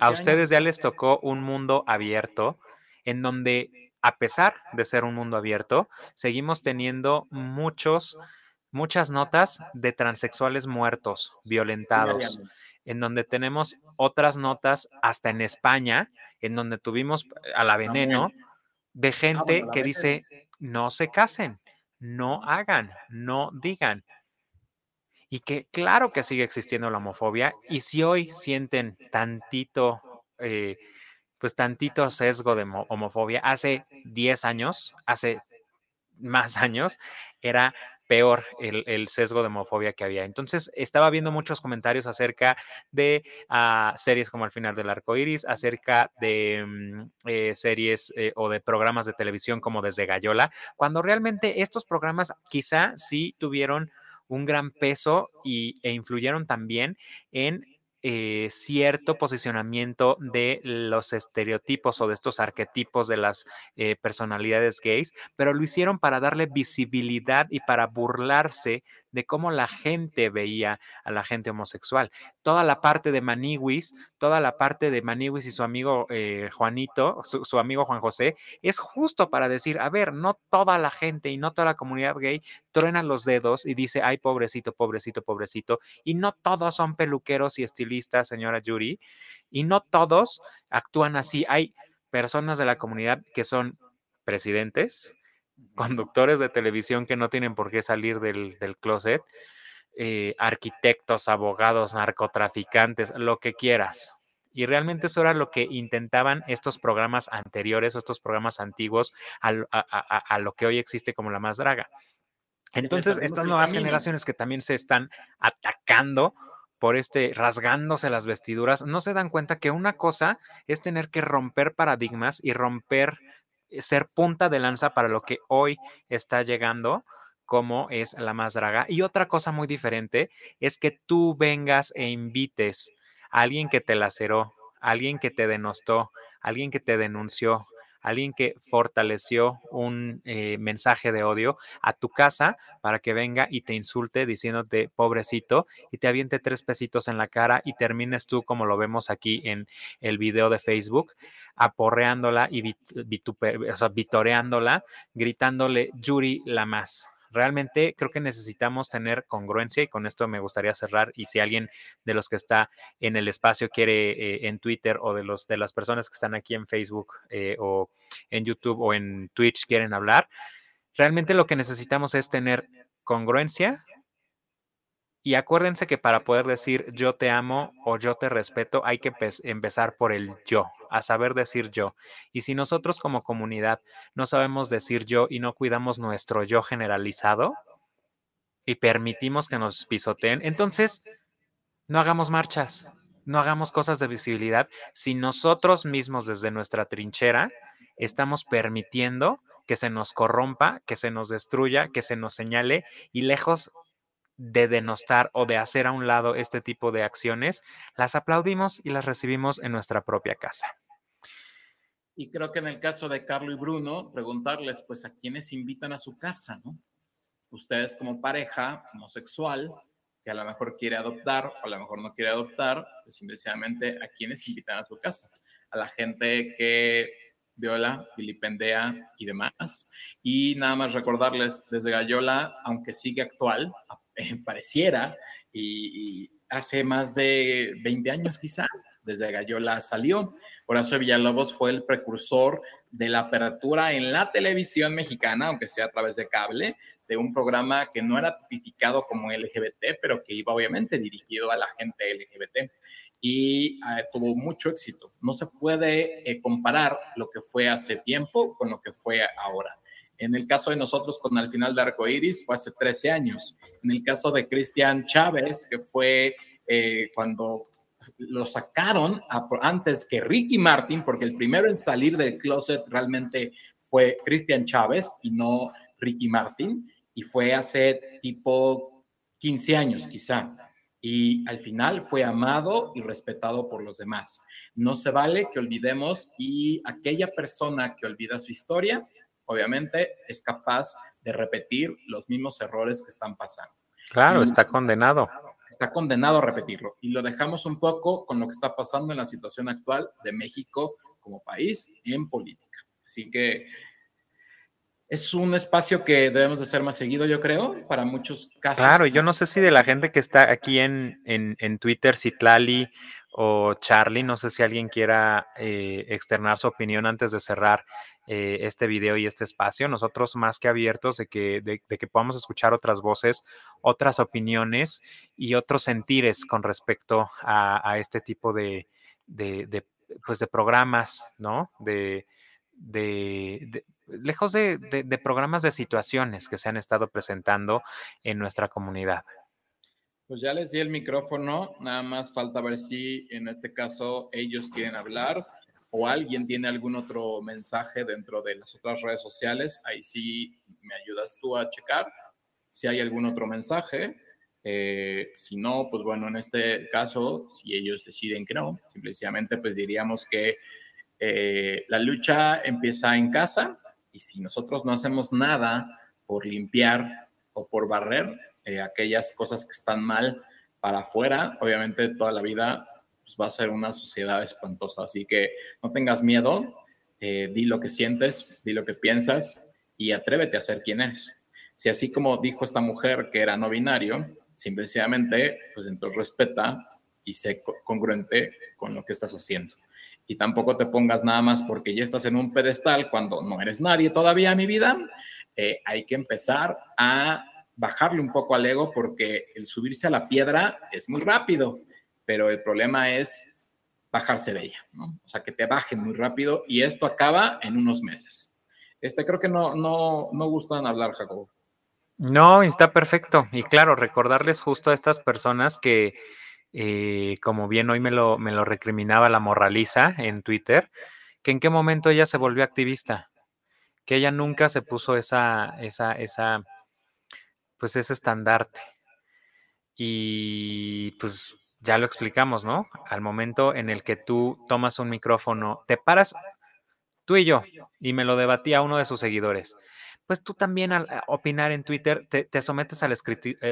A ustedes ya les tocó un mundo abierto en donde a pesar de ser un mundo abierto, seguimos teniendo muchos, muchas notas de transexuales muertos, violentados, en donde tenemos otras notas hasta en España, en donde tuvimos a la veneno, de gente bueno, la que dice, no se casen, no hagan, no digan. Y que claro que sigue existiendo la homofobia. Y si hoy sienten tantito, eh, pues tantito sesgo de mo- homofobia, hace 10 años, hace más años, era peor el, el sesgo de homofobia que había. Entonces, estaba viendo muchos comentarios acerca de ah, series como Al final del arco iris, acerca de mm, eh, series eh, o de programas de televisión como Desde Gallola, cuando realmente estos programas quizá sí tuvieron un gran peso y, e influyeron también en eh, cierto posicionamiento de los estereotipos o de estos arquetipos de las eh, personalidades gays, pero lo hicieron para darle visibilidad y para burlarse de cómo la gente veía a la gente homosexual. Toda la parte de Maniwis, toda la parte de Maniwis y su amigo eh, Juanito, su, su amigo Juan José, es justo para decir, a ver, no toda la gente y no toda la comunidad gay truena los dedos y dice, ay, pobrecito, pobrecito, pobrecito, y no todos son peluqueros y estilistas, señora Yuri, y no todos actúan así. Hay personas de la comunidad que son presidentes, conductores de televisión que no tienen por qué salir del, del closet, eh, arquitectos, abogados, narcotraficantes, lo que quieras. Y realmente eso era lo que intentaban estos programas anteriores o estos programas antiguos a, lo- a- a- a lo que hoy existe como la más draga. Entonces, estas nuevas generaciones que también se están atacando por este, rasgándose las vestiduras, no se dan cuenta que una cosa es tener que romper paradigmas y romper, ser punta de lanza para lo que hoy está llegando, como es la más draga. Y otra cosa muy diferente es que tú vengas e invites a alguien que te laceró, a alguien que te denostó, a alguien que te denunció, alguien que fortaleció un eh, mensaje de odio a tu casa para que venga y te insulte diciéndote pobrecito y te aviente tres pesitos en la cara y termines tú como lo vemos aquí en el video de Facebook aporreándola y vit- o sea, vitoreándola, gritándole Yuri la más. Realmente creo que necesitamos tener congruencia y con esto me gustaría cerrar y si alguien de los que está en el espacio quiere eh, en Twitter o de los de las personas que están aquí en Facebook eh, o en YouTube o en Twitch quieren hablar, realmente lo que necesitamos es tener congruencia y acuérdense que para poder decir yo te amo o yo te respeto hay que empe- empezar por el yo, a saber decir yo. Y si nosotros como comunidad no sabemos decir yo y no cuidamos nuestro yo generalizado y permitimos que nos pisoteen, entonces no hagamos marchas, no hagamos cosas de visibilidad si nosotros mismos desde nuestra trinchera estamos permitiendo que se nos corrompa, que se nos destruya, que se nos señale y lejos de denostar o de hacer a un lado este tipo de acciones, las aplaudimos y las recibimos en nuestra propia casa. Y creo que en el caso de Carlo y Bruno, preguntarles, pues, a quiénes invitan a su casa, ¿no? Ustedes como pareja homosexual, que a lo mejor quiere adoptar o a lo mejor no quiere adoptar, pues simplemente a quiénes invitan a su casa. A la gente que viola, vilipendea y demás. Y nada más recordarles, desde Gallola, aunque sigue actual, <laughs> pareciera, y, hace más de 20 años quizás, desde Gallola salió. Horacio Villalobos fue el precursor de la apertura en la televisión mexicana, aunque sea a través de cable, de un programa que no era tipificado como LGBT, pero que iba obviamente dirigido a la gente LGBT y eh, tuvo mucho éxito. No se puede eh, comparar lo que fue hace tiempo con lo que fue ahora. En el caso de nosotros con Al final de Arco Iris fue hace 13 años. En el caso de Cristian Chávez, que fue eh, cuando lo sacaron antes que Ricky Martin, porque el primero en salir del closet realmente fue Cristian Chávez y no Ricky Martin, y fue hace tipo 15 años quizá. Y al final fue amado y respetado por los demás. No se vale que olvidemos y aquella persona que olvida su historia, obviamente es capaz de repetir los mismos errores que están pasando. Claro, Y- está condenado. está condenado a repetirlo. Y lo dejamos un poco con lo que está pasando en la situación actual de México como país en política. Así que es un espacio que debemos de ser más seguido, yo creo, para muchos casos. Claro, yo no sé si de la gente que está aquí en, en, en Twitter, Citlali o Charlie, no sé si alguien quiera eh, externar su opinión antes de cerrar eh, este video y este espacio. Nosotros más que abiertos de que, de, que podamos escuchar otras voces, otras opiniones y otros sentires con respecto a, a este tipo de, de, de, pues de programas, ¿no? De, de, lejos de, de, programas de situaciones que se han estado presentando en nuestra comunidad. Pues ya les di el micrófono, nada más falta ver si en este caso ellos quieren hablar o alguien tiene algún otro mensaje dentro de las otras redes sociales. Ahí sí me ayudas tú a checar si hay algún otro mensaje. Eh, si no, pues bueno, en este caso, si ellos deciden que no, simplemente pues diríamos que eh, la lucha empieza en casa y si nosotros no hacemos nada por limpiar o por barrer eh, aquellas cosas que están mal para afuera, obviamente toda la vida pues, va a ser una sociedad espantosa. Así que no tengas miedo, eh, di lo que sientes, di lo que piensas y atrévete a ser quien eres. Si así como dijo esta mujer que era no binario, simplemente, pues entonces respeta y sé congruente con lo que estás haciendo y tampoco te pongas nada más porque ya estás en un pedestal cuando no eres nadie todavía, mi vida. Eh, hay que empezar a bajarle un poco al ego porque el subirse a la piedra es muy rápido, pero el problema es bajarse de ella, ¿no? O sea, que te bajen muy rápido y esto acaba en unos meses. Este creo que no, no, no gustan hablar, Jacobo. No, está perfecto. Y claro, recordarles justo a estas personas que eh, como bien hoy me lo, me lo recriminaba la morraliza en Twitter, que en qué momento ella se volvió activista, que ella nunca se puso esa, esa, esa, pues ese estandarte. Y pues ya lo explicamos, ¿no? Al momento en el que tú tomas un micrófono, te paras tú y yo, y me lo debatía uno de sus seguidores pues tú también al opinar en Twitter te, sometes al,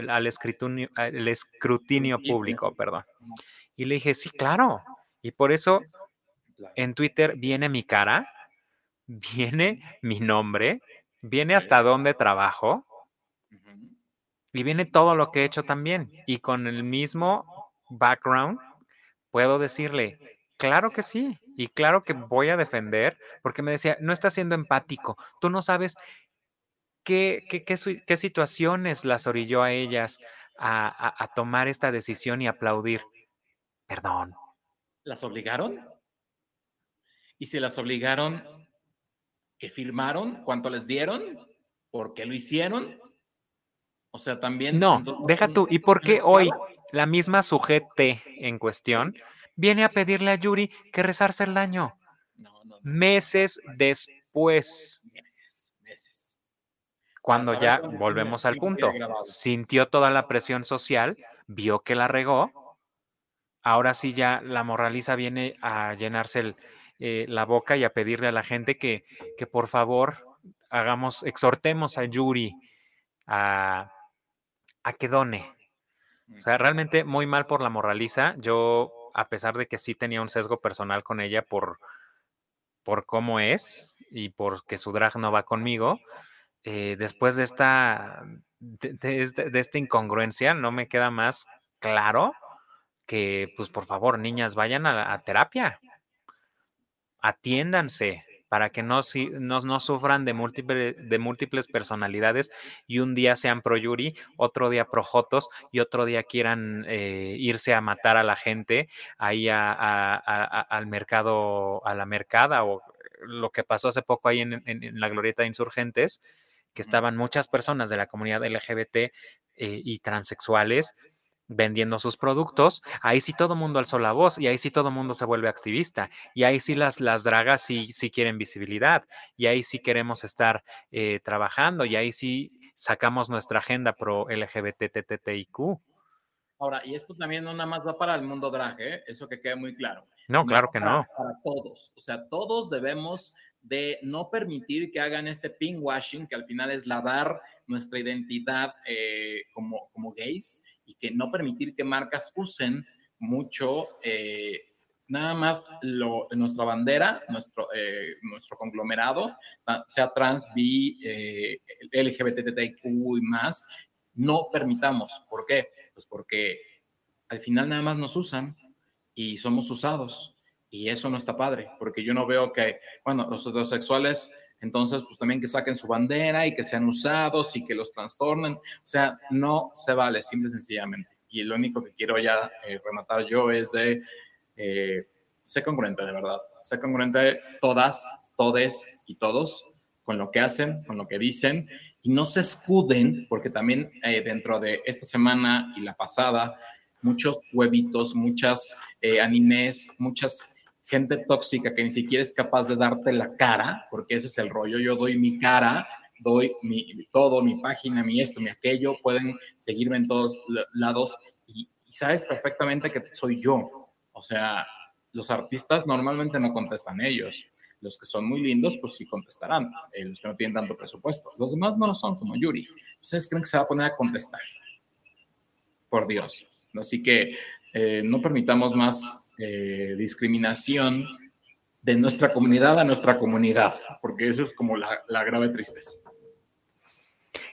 al, escrutinio, al escrutinio público, perdón. Y le dije, sí, claro. Y por eso en Twitter viene mi cara, <laughs> viene mi nombre, viene hasta dónde trabajo y viene todo lo que he hecho también. Y con el mismo background puedo decirle, claro que sí. Y claro que voy a defender, porque me decía, no estás siendo empático, tú no sabes ¿Qué, qué, qué, situaciones las orilló a ellas a, a, tomar esta decisión y aplaudir? Perdón. ¿Las obligaron? ¿Y si las obligaron, qué firmaron? ¿Cuánto les dieron? ¿Por qué lo hicieron? O sea, también... No, deja tú. ¿Y por qué hoy la misma sujete en cuestión viene a pedirle a Yuri que rezarse el daño? Meses después cuando ya volvemos al punto, sintió toda la presión social, vio que la regó, ahora sí ya la moraliza viene a llenarse eh, la boca y a pedirle a la gente que, que por favor hagamos, exhortemos a Yuri a, a que done. O sea, realmente muy mal por la moraliza. Yo, a pesar de que sí tenía un sesgo personal con ella por, por cómo es y porque su drag no va conmigo, eh, después de esta, este, de, esta incongruencia, no me queda más claro que, pues por favor, niñas, vayan a, terapia, atiéndanse para que no, no, no sufran de, múltiple, de múltiples personalidades y un día sean pro Yuri, otro día pro Jotos y otro día quieran eh, irse a matar a la gente ahí al mercado, a la mercada o lo que pasó hace poco ahí en la glorieta de insurgentes, que estaban muchas personas de la comunidad LGBT eh, y transexuales vendiendo sus productos, ahí sí todo el mundo alzó la voz y ahí sí todo el mundo se vuelve activista y ahí sí las, las dragas sí, sí quieren visibilidad y ahí sí queremos estar eh, trabajando y ahí sí sacamos nuestra agenda pro LGBTTTIQ. Ahora, y esto también no nada más va para el mundo drag, ¿eh? eso que quede muy claro. No, claro que no. Para todos, o sea, todos debemos de no permitir que hagan este pinkwashing, que al final es lavar nuestra identidad eh, como, como gays, y que no permitir que marcas usen mucho eh, nada más lo, nuestra bandera, nuestro, eh, nuestro conglomerado, sea trans, bi, eh, LGBTTIQ y más, no permitamos. ¿Por qué? Pues porque al final nada más nos usan y somos usados. Y eso no está padre, porque yo no veo que, bueno, los heterosexuales, entonces, pues también que saquen su bandera y que sean usados y que los trastornen. O sea, no se vale, simple y sencillamente. Y lo único que quiero ya eh, rematar yo es de, eh, sé congruente, de verdad. Sé congruente todas, todes y todos con lo que hacen, con lo que dicen y no se escuden, porque también eh, dentro de esta semana y la pasada, muchos huevitos, muchas eh, animes, muchas gente tóxica que ni siquiera es capaz de darte la cara, porque ese es el rollo. Yo doy mi cara, doy mi, todo, mi página, mi esto, mi aquello, pueden seguirme en todos lados y, sabes perfectamente que soy yo. O sea, los artistas normalmente no contestan ellos. Los que son muy lindos, pues sí contestarán. Eh, los que no tienen tanto presupuesto. Los demás no lo son, como Yuri. ¿Ustedes creen que se va a poner a contestar? Por Dios. Así que eh, no permitamos más eh, discriminación de nuestra comunidad a nuestra comunidad, porque eso es como la, la grave tristeza.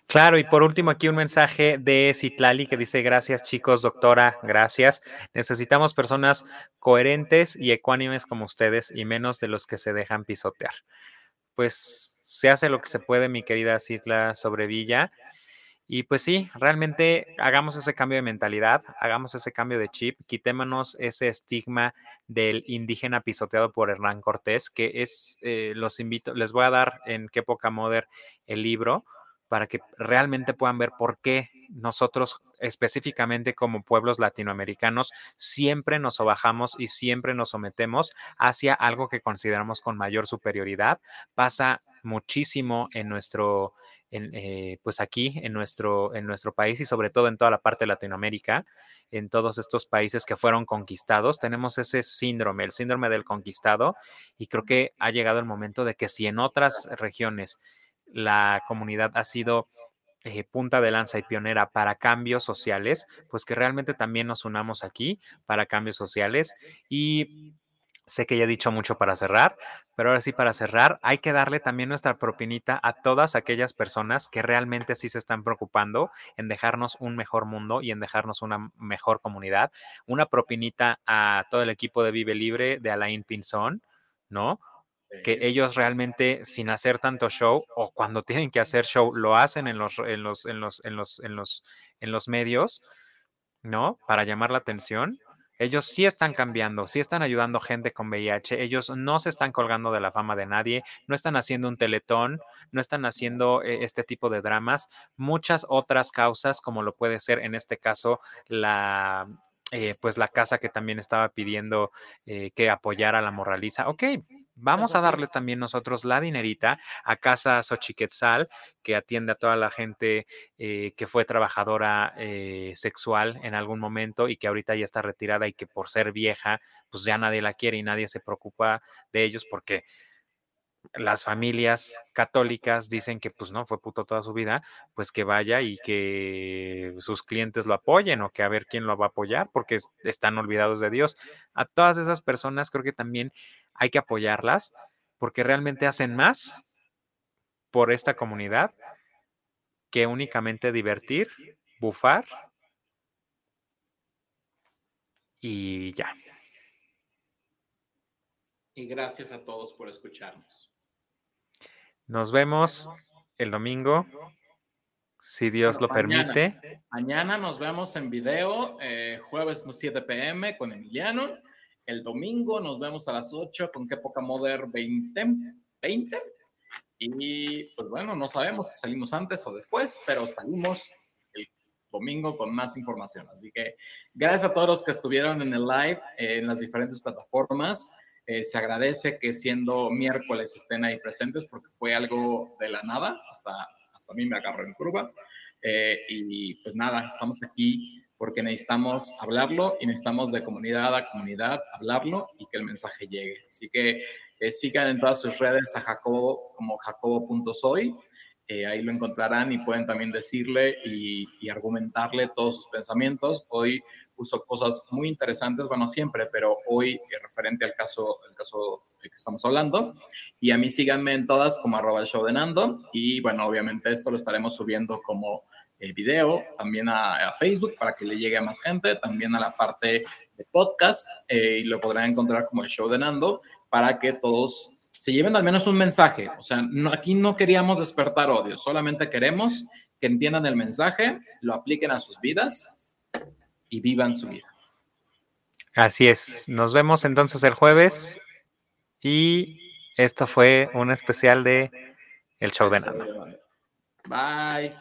Claro, y por último aquí un mensaje de Citlali que dice, gracias chicos, doctora, gracias. Necesitamos personas coherentes y ecuánimes como ustedes y menos de los que se dejan pisotear. Pues se hace lo que se puede, mi querida Citla Sobrevilla. Y pues sí, realmente hagamos ese cambio de mentalidad, hagamos ese cambio de chip, quitémonos ese estigma del indígena pisoteado por Hernán Cortés, que es, eh, los invito, les voy a dar en qué poca moder el libro para que realmente puedan ver por qué nosotros específicamente como pueblos latinoamericanos siempre nos sobajamos y siempre nos sometemos hacia algo que consideramos con mayor superioridad. Pasa muchísimo en nuestro en, eh, pues aquí en nuestro, en nuestro país y sobre todo en toda la parte de Latinoamérica, en todos estos países que fueron conquistados, tenemos ese síndrome, el síndrome del conquistado, y creo que ha llegado el momento de que si en otras regiones la comunidad ha sido eh, punta de lanza y pionera para cambios sociales, pues que realmente también nos unamos aquí para cambios sociales. Y Sé que ya he dicho mucho para cerrar, pero ahora sí para cerrar, hay que darle también nuestra propinita a todas aquellas personas que realmente sí se están preocupando en dejarnos un mejor mundo y en dejarnos una mejor comunidad. Una propinita a todo el equipo de Vive Libre, de Alain Pinzón, ¿no? que ellos realmente sin hacer tanto show o cuando tienen que hacer show lo hacen en los en los en los en los en los en los medios, ¿no? Para llamar la atención ellos sí están cambiando, sí están ayudando gente con VIH, ellos no se están colgando de la fama de nadie, no están haciendo un teletón, no están haciendo eh, este tipo de dramas, muchas otras causas, como lo puede ser en este caso la eh, pues la casa que también estaba pidiendo eh, que apoyara la moraliza. Ok, vamos a darle también nosotros la dinerita a Casa Xochiquetzal, que atiende a toda la gente eh, que fue trabajadora sexual en algún momento y que ahorita ya está retirada y que por ser vieja, pues ya nadie la quiere y nadie se preocupa de ellos porque las familias católicas dicen que pues no, fue puto toda su vida, pues que vaya y que sus clientes lo apoyen o que a ver quién lo va a apoyar porque están olvidados de Dios. A todas esas personas creo que también hay que apoyarlas porque realmente hacen más por esta comunidad que únicamente divertir, bufar y ya. Y gracias a todos por escucharnos. Nos vemos el domingo, si Dios lo permite. Mañana nos vemos en video, eh, jueves 7 pm con Emiliano. El domingo nos vemos a las 8 con Qué Poca Moder 20. 20. Y pues bueno, no sabemos si salimos antes o después, pero salimos el domingo con más información. Así que gracias a todos los que estuvieron en el live en las diferentes plataformas. Eh, se agradece que siendo miércoles estén ahí presentes porque fue algo de la nada, hasta, hasta a mí me agarró en curva. Eh, y pues nada, estamos aquí porque necesitamos hablarlo y necesitamos de comunidad a comunidad hablarlo y que el mensaje llegue. Así que eh, sigan en todas sus redes a Jacobo como jacobo.soy. ahí lo encontrarán y pueden también decirle y, y argumentarle todos sus pensamientos. Hoy puso cosas muy interesantes, bueno, siempre, pero hoy eh, referente al caso, el caso del que estamos hablando. Y a mí síganme en todas como arroba el show de Nando. Y bueno, obviamente esto lo estaremos subiendo como eh, video también a, a Facebook para que le llegue a más gente, también a la parte de podcast eh, y lo podrán encontrar como el show de Nando para que todos se lleven al menos un mensaje. O sea, no, aquí no queríamos despertar odio, solamente queremos que entiendan el mensaje, lo apliquen a sus vidas y vivan su vida. Así es. Nos vemos entonces el jueves y esto fue un especial de El Show de Nando. Bye.